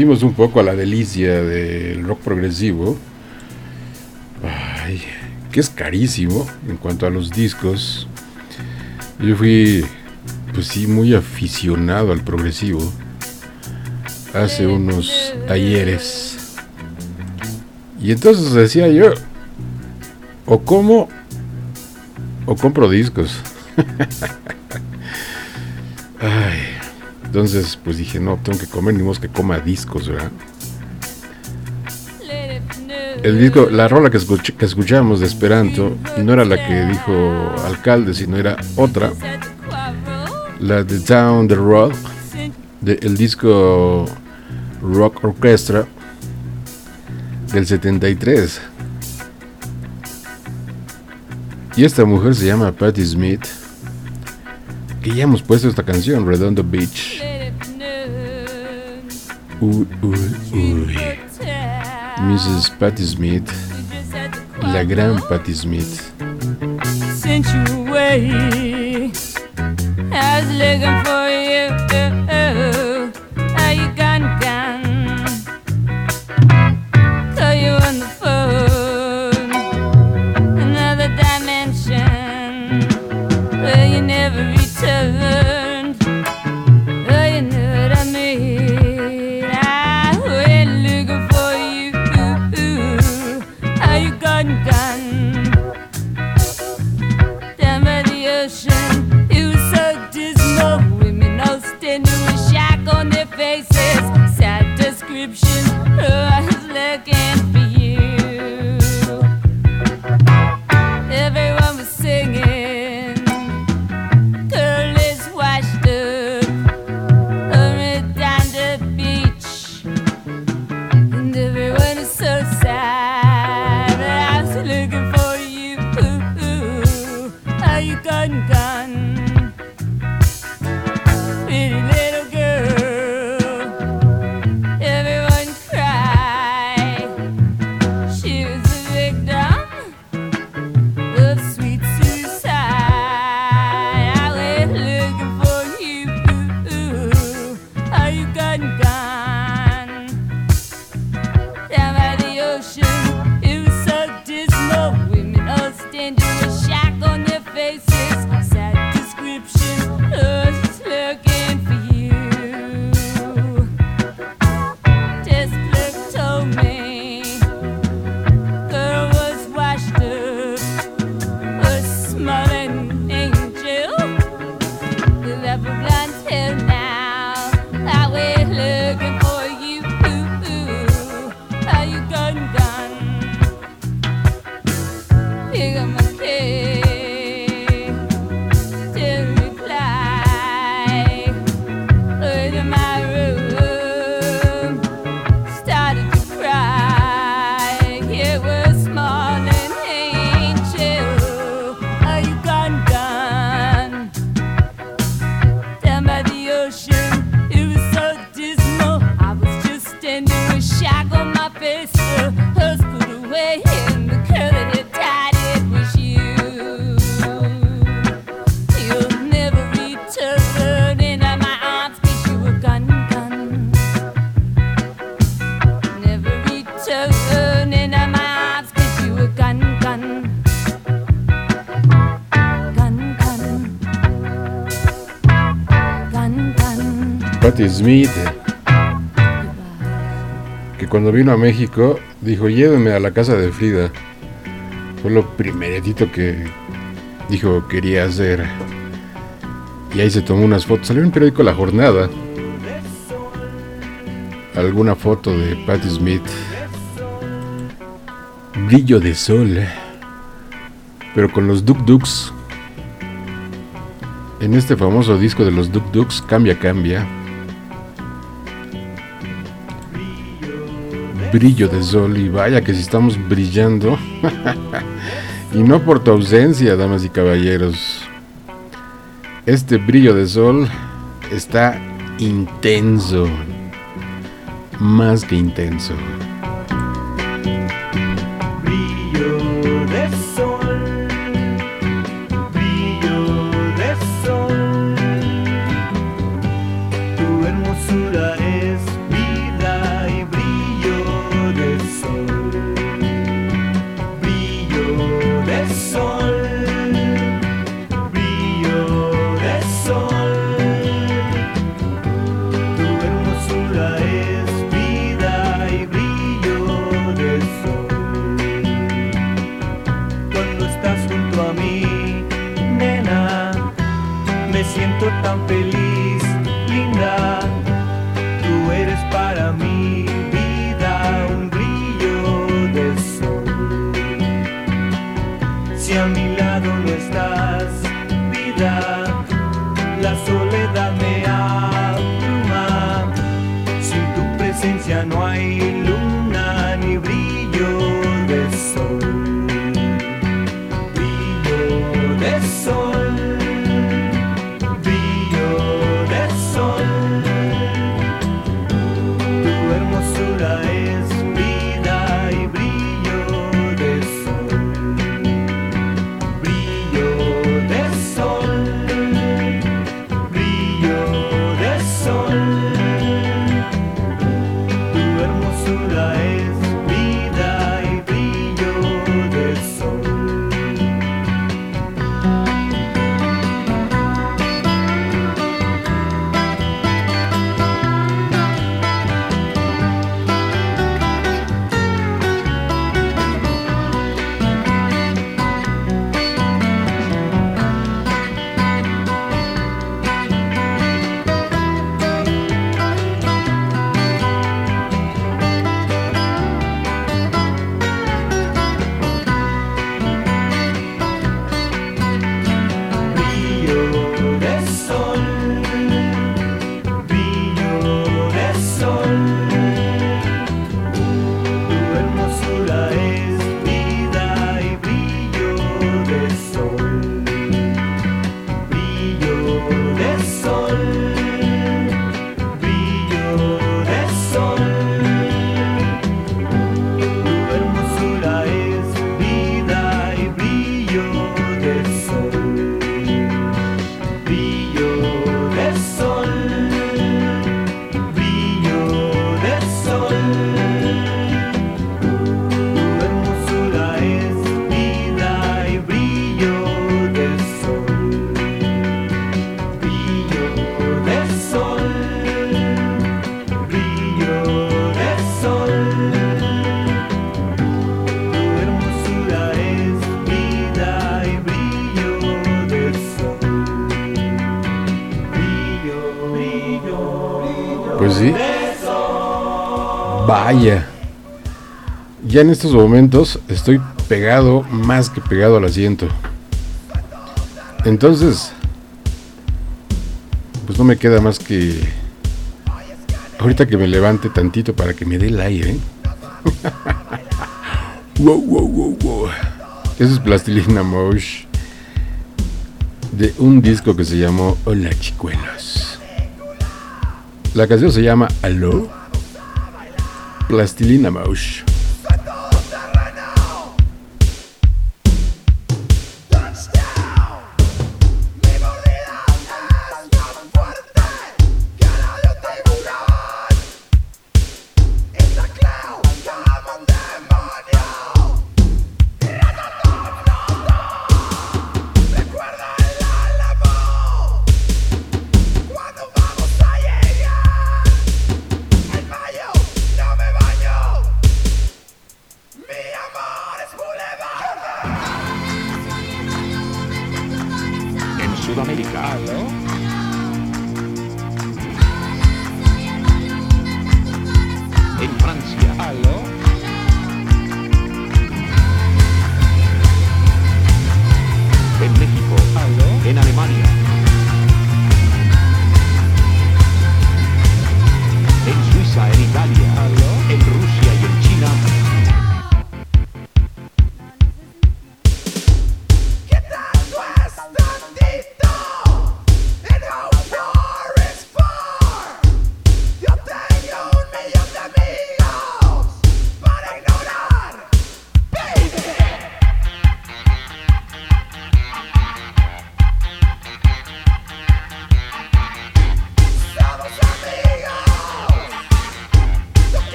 Un poco a la delicia del rock progresivo. Que es carísimo en cuanto a los discos. Yo fui, pues sí, muy aficionado al progresivo hace unos ayeres. Y entonces decía yo, o como o compro discos. Ay, entonces pues dije, no, tengo que comer, ni modo que coma discos, ¿verdad? El disco, la rola que, escuch- que escuchamos de Esperanto no era la que dijo Alcalde, sino era otra, la de Down the Road, de el disco Rock Orchestra del 73. Y esta mujer se llama Patti Smith, que ya hemos puesto esta canción, Redondo Beach. Uy, uy, uy. Mrs. Patti Smith, la gran Patti Smith. sent you away. I was looking for you. Patti Smith, que cuando vino a México dijo, llévenme a la casa de Frida. Fue lo primeritito que dijo quería hacer. Y ahí se tomó unas fotos. Salió en el periódico La Jornada. Alguna foto de Patti Smith. Brillo de sol. Pero con los Duk Duks. En este famoso disco de los Duk Duks, Cambia, Cambia. Brillo de sol y vaya que si estamos brillando. y no por tu ausencia, damas y caballeros. Este brillo de sol está intenso. Más que intenso. Pues sí. Vaya. Ya en estos momentos estoy pegado, más que pegado al asiento. Entonces, pues no me queda más que... Ahorita que me levante tantito para que me dé el aire. ¿eh? wow, wow, wow, wow. Eso es Plastilina Mosh. De un disco que se llamó Hola Chicuelos. La canción se llama Aló. Plastilina Maush.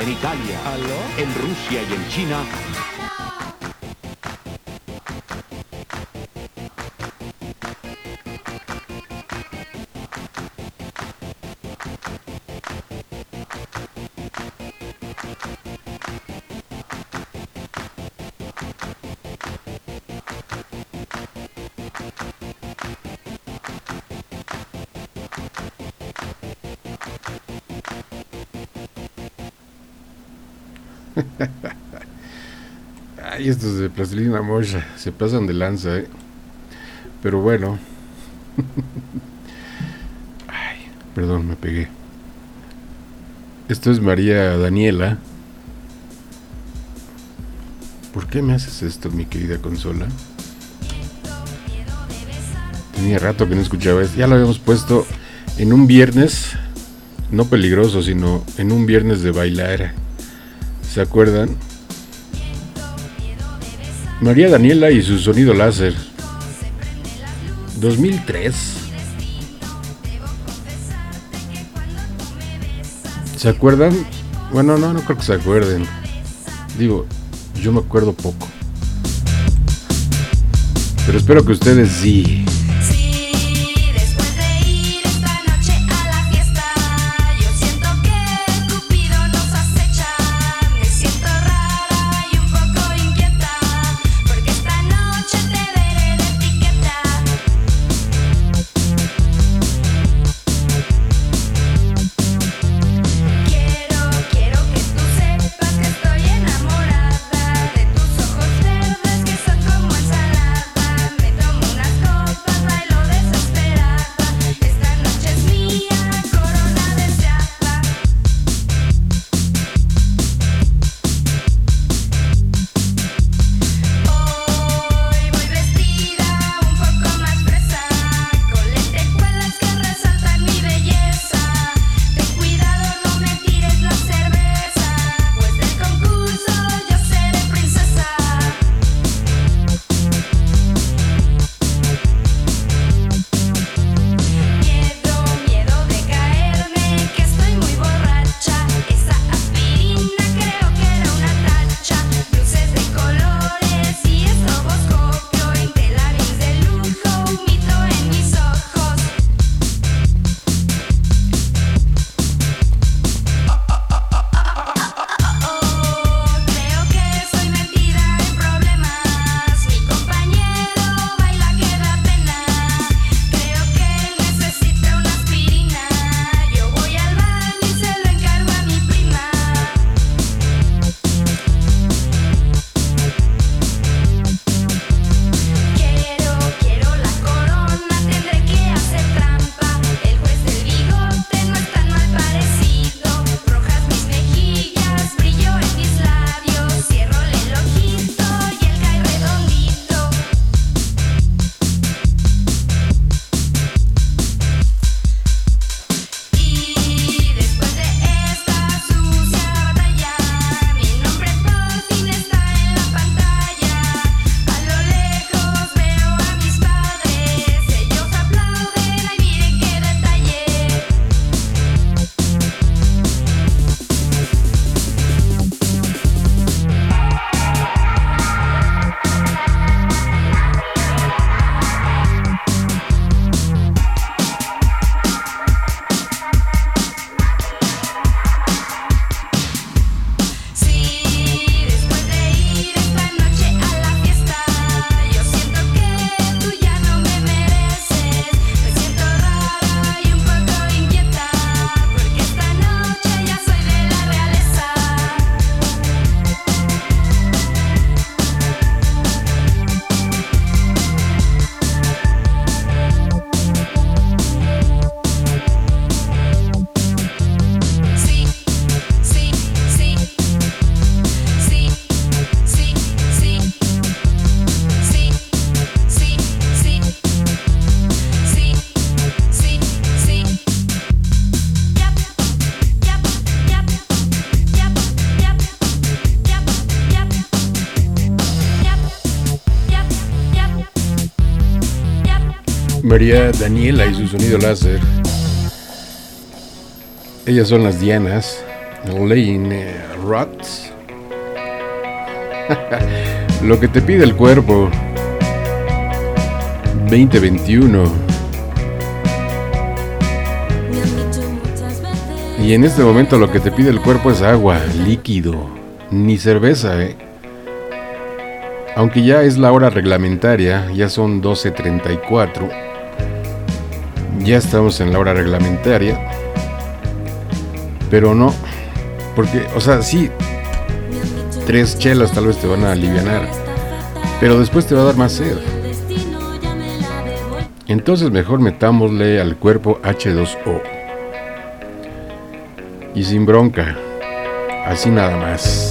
En Italia, en Rusia y en China. Ay, estos de plastilina mocha se pasan de lanza, ¿eh? Pero bueno. Ay, perdón, me pegué. Esto es María Daniela. ¿Por qué me haces esto, mi querida consola? Tenía rato que no escuchaba esto. Ya lo habíamos puesto en un viernes, no peligroso, sino en un viernes de bailar. ¿Se acuerdan? María Daniela y su sonido láser. 2003. ¿Se acuerdan? Bueno, no, no creo que se acuerden. Digo, yo me acuerdo poco. Pero espero que ustedes sí. Daniela y su sonido láser. Ellas son las Dianas, Lane Rots. Lo que te pide el cuerpo. 2021. Y en este momento lo que te pide el cuerpo es agua, líquido, ni cerveza, ¿eh? Aunque ya es la hora reglamentaria, ya son 12.34 ya estamos en la hora reglamentaria. Pero no, porque, o sea, sí, tres chelas tal vez te van a aliviar, pero después te va a dar más sed. Entonces mejor metámosle al cuerpo H2O. Y sin bronca, así nada más.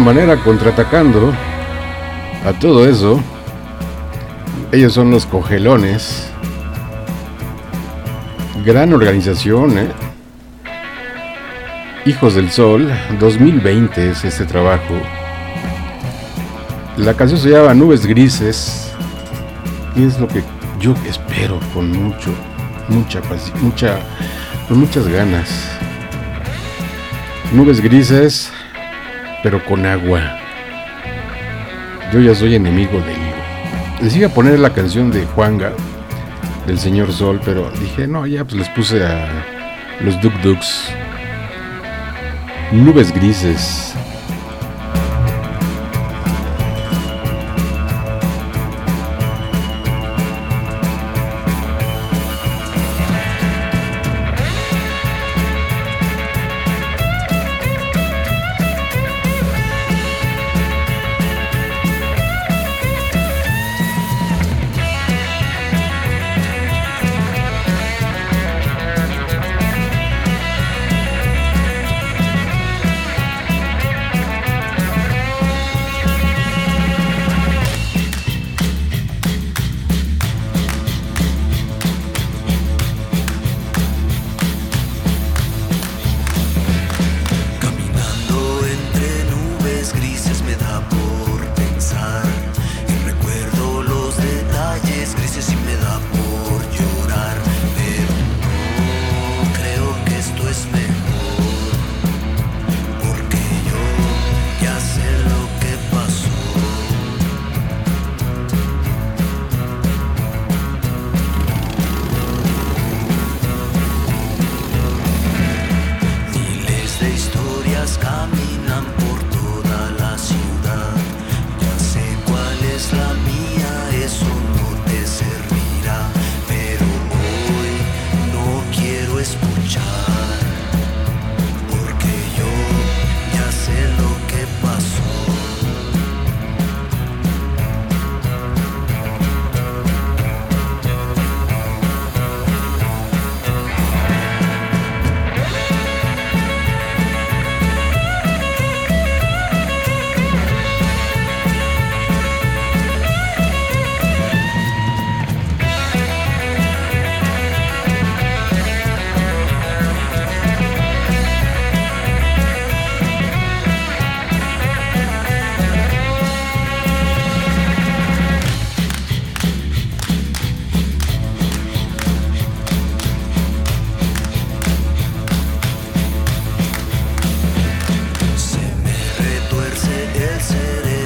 manera contraatacando a todo eso. Ellos son los cogelones. Gran organización. ¿eh? Hijos del Sol, 2020 es este trabajo. La canción se llama Nubes Grises. Y es lo que yo espero con mucho, mucha, mucha, con muchas ganas. Nubes Grises, pero con agua. Yo ya soy enemigo del les iba a poner la canción de Juanga del señor Sol, pero dije, no, ya pues les puse a los Duk Ducks. Nubes grises. dancing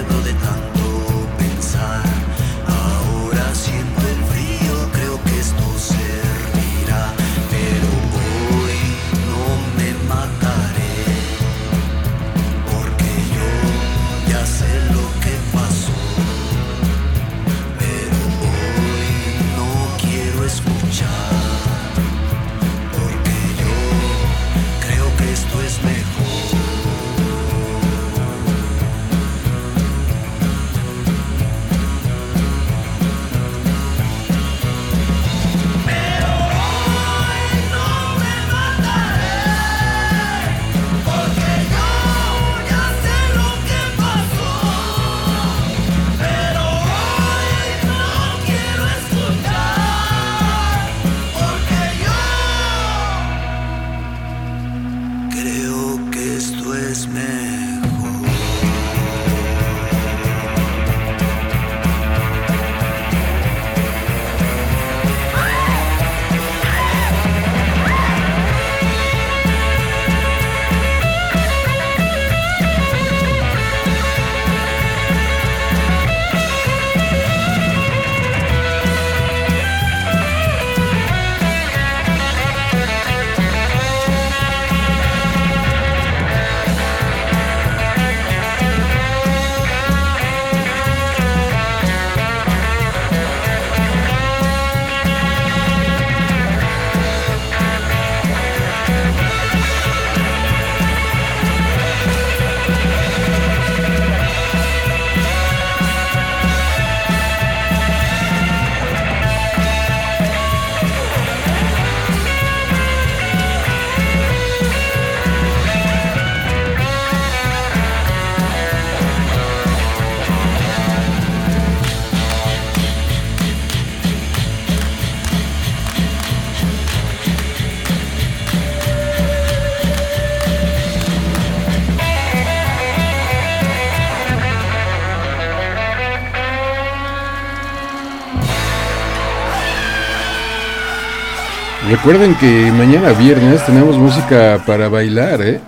Recuerden que mañana viernes tenemos música para bailar, ¿eh?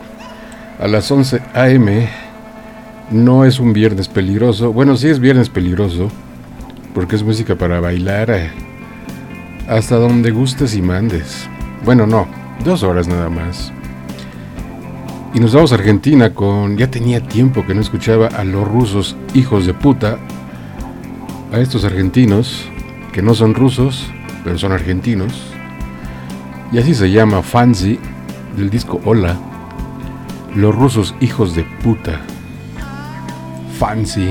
A las 11 a.m. No es un viernes peligroso. Bueno, sí es viernes peligroso. Porque es música para bailar eh, hasta donde gustes y mandes. Bueno, no, dos horas nada más. Y nos vamos a Argentina con... Ya tenía tiempo que no escuchaba a los rusos hijos de puta. A estos argentinos, que no son rusos, pero son argentinos. Y así se llama Fancy, del disco Hola. Los rusos hijos de puta. Fancy.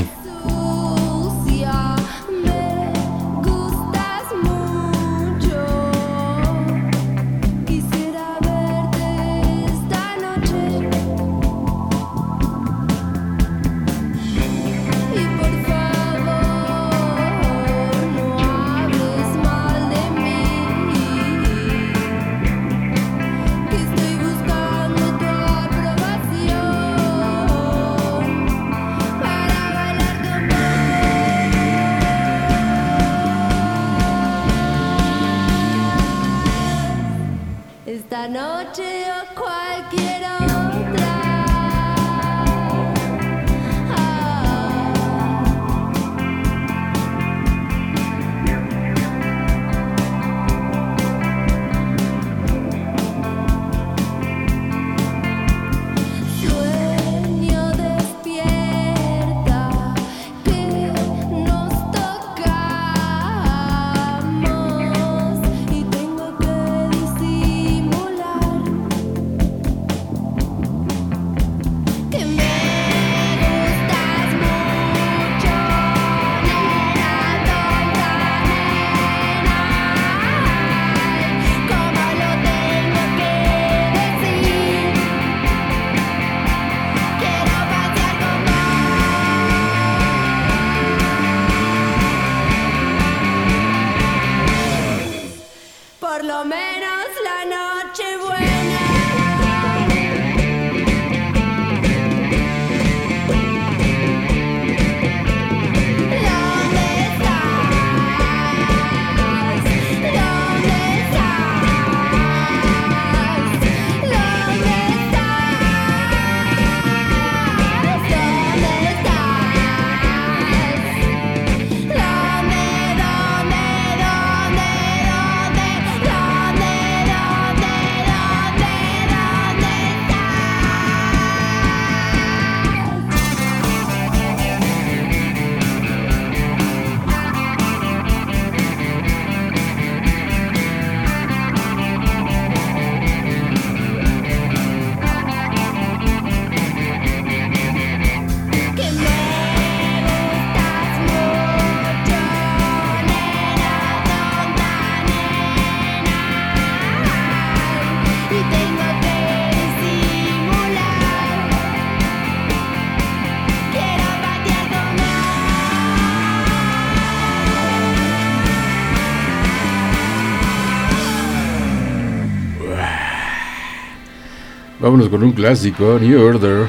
Vámonos con un clásico, New Order.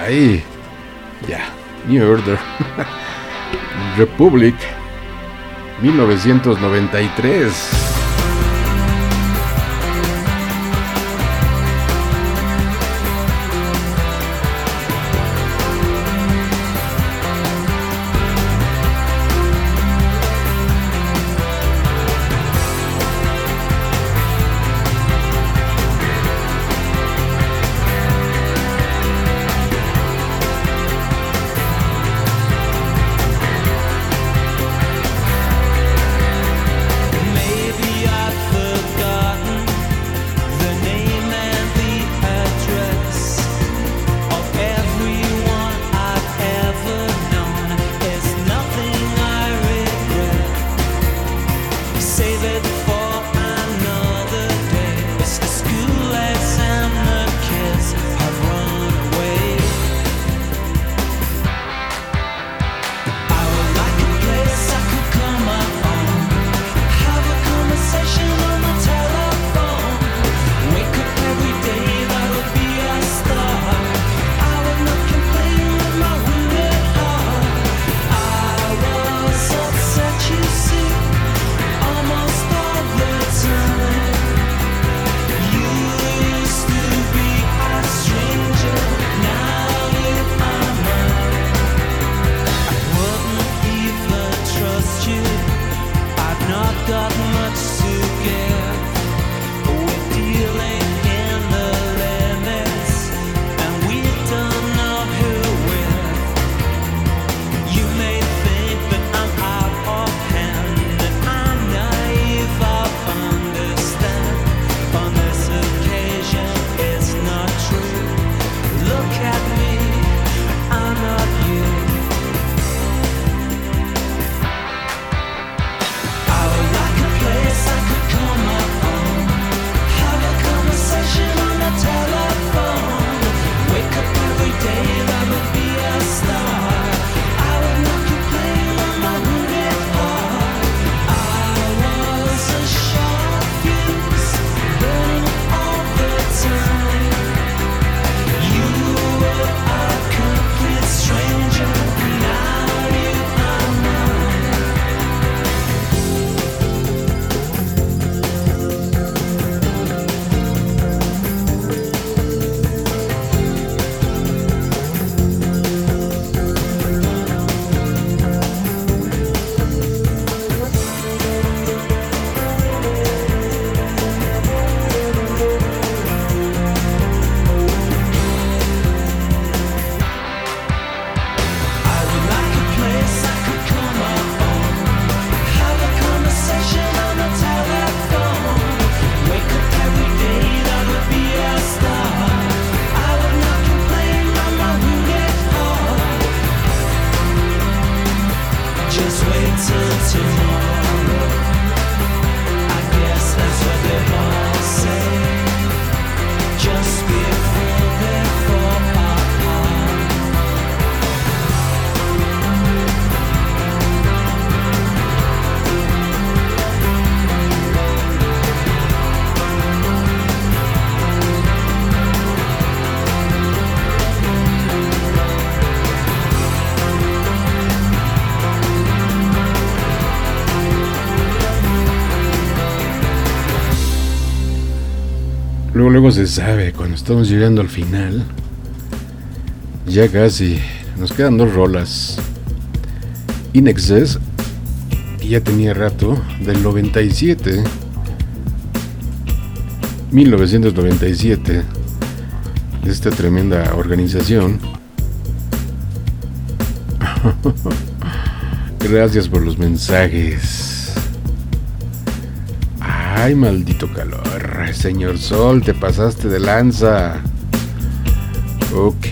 Ay, ya, New Order. Republic, 1993. Luego se sabe, cuando estamos llegando al final, ya casi, nos quedan dos rolas. In Excess, ya tenía rato, del 97, 1997, de esta tremenda organización. Gracias por los mensajes. Ay, maldito calor. Señor Sol, te pasaste de lanza. Ok.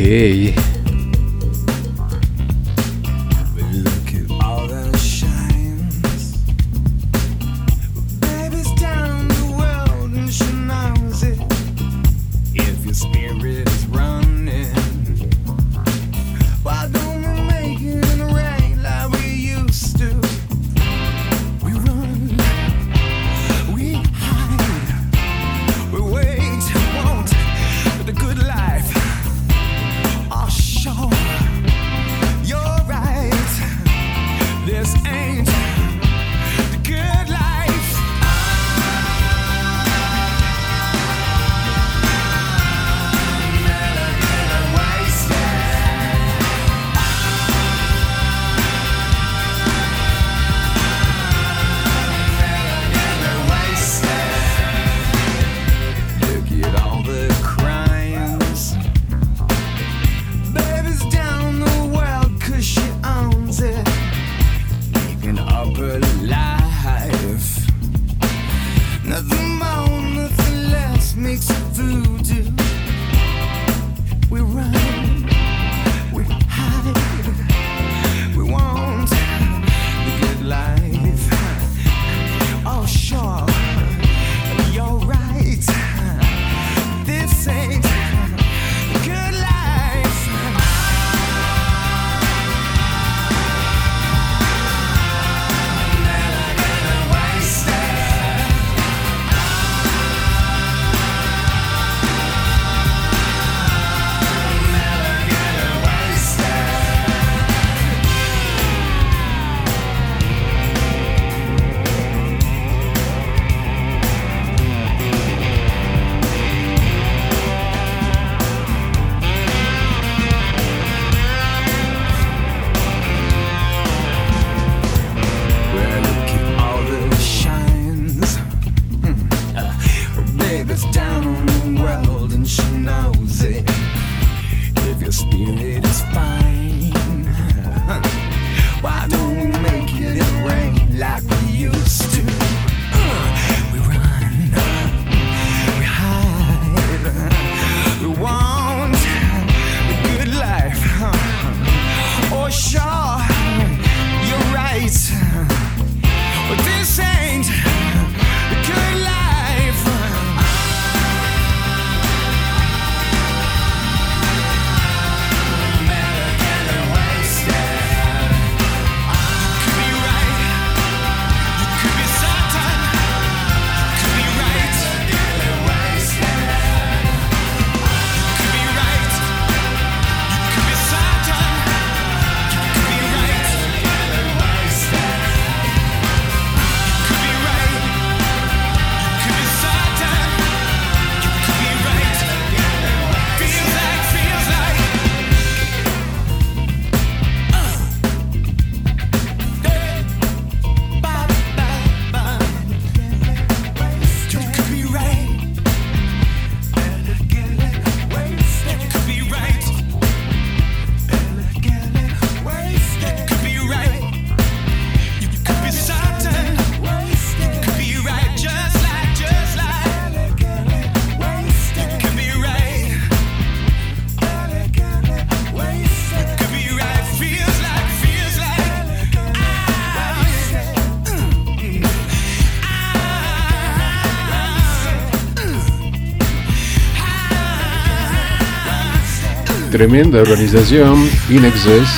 Tremenda organización, Inexes.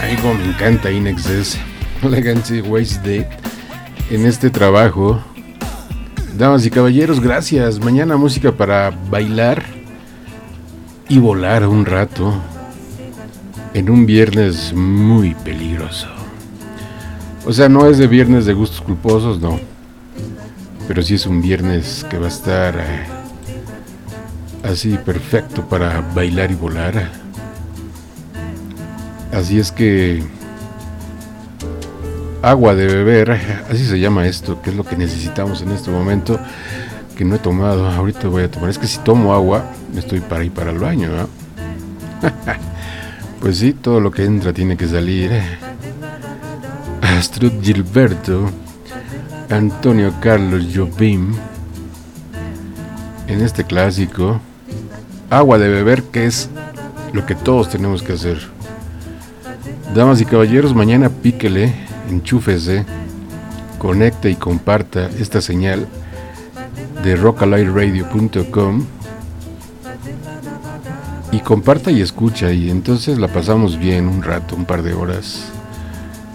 Ay, como me encanta Inexes. Legacy Waste Day. En este trabajo. Damas y caballeros, gracias. Mañana música para bailar y volar un rato. En un viernes muy peligroso. O sea, no es de viernes de gustos culposos, no. Pero sí es un viernes que va a estar eh, así perfecto para bailar y volar. Así es que agua de beber, así se llama esto, que es lo que necesitamos en este momento, que no he tomado, ahorita voy a tomar. Es que si tomo agua, estoy para ir para el baño, pues sí, todo lo que entra tiene que salir. Astrid Gilberto, Antonio Carlos Jobim, en este clásico, agua de beber, que es lo que todos tenemos que hacer. Damas y caballeros, mañana píquele, enchúfese, conecte y comparta esta señal de rockalightradio.com y comparta y escucha y entonces la pasamos bien un rato, un par de horas.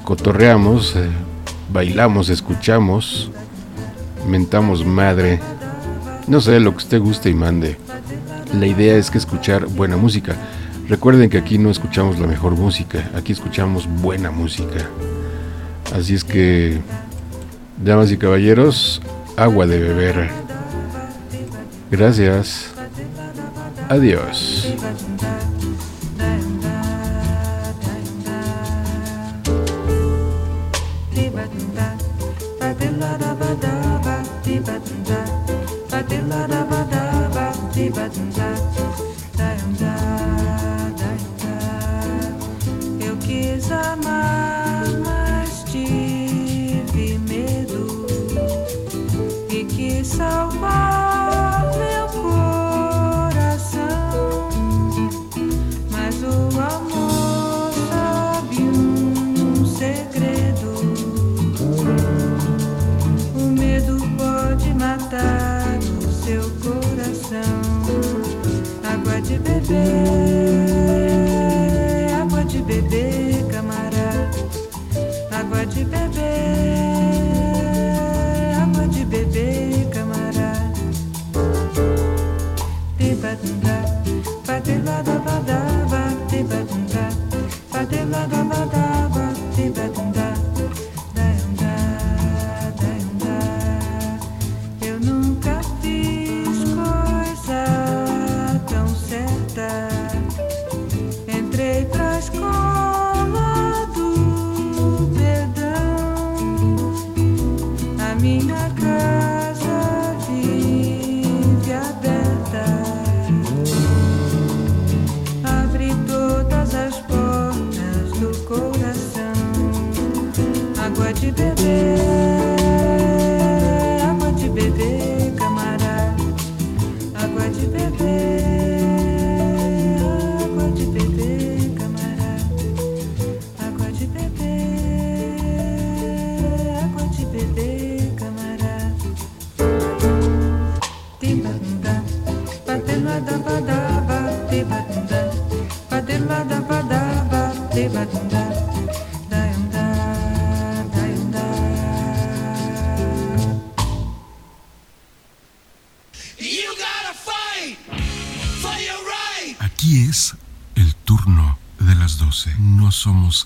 Cotorreamos, eh, bailamos, escuchamos, mentamos madre, no sé, lo que usted guste y mande. La idea es que escuchar buena música. Recuerden que aquí no escuchamos la mejor música, aquí escuchamos buena música. Así es que, damas y caballeros, agua de beber. Gracias. Adiós. see. Somos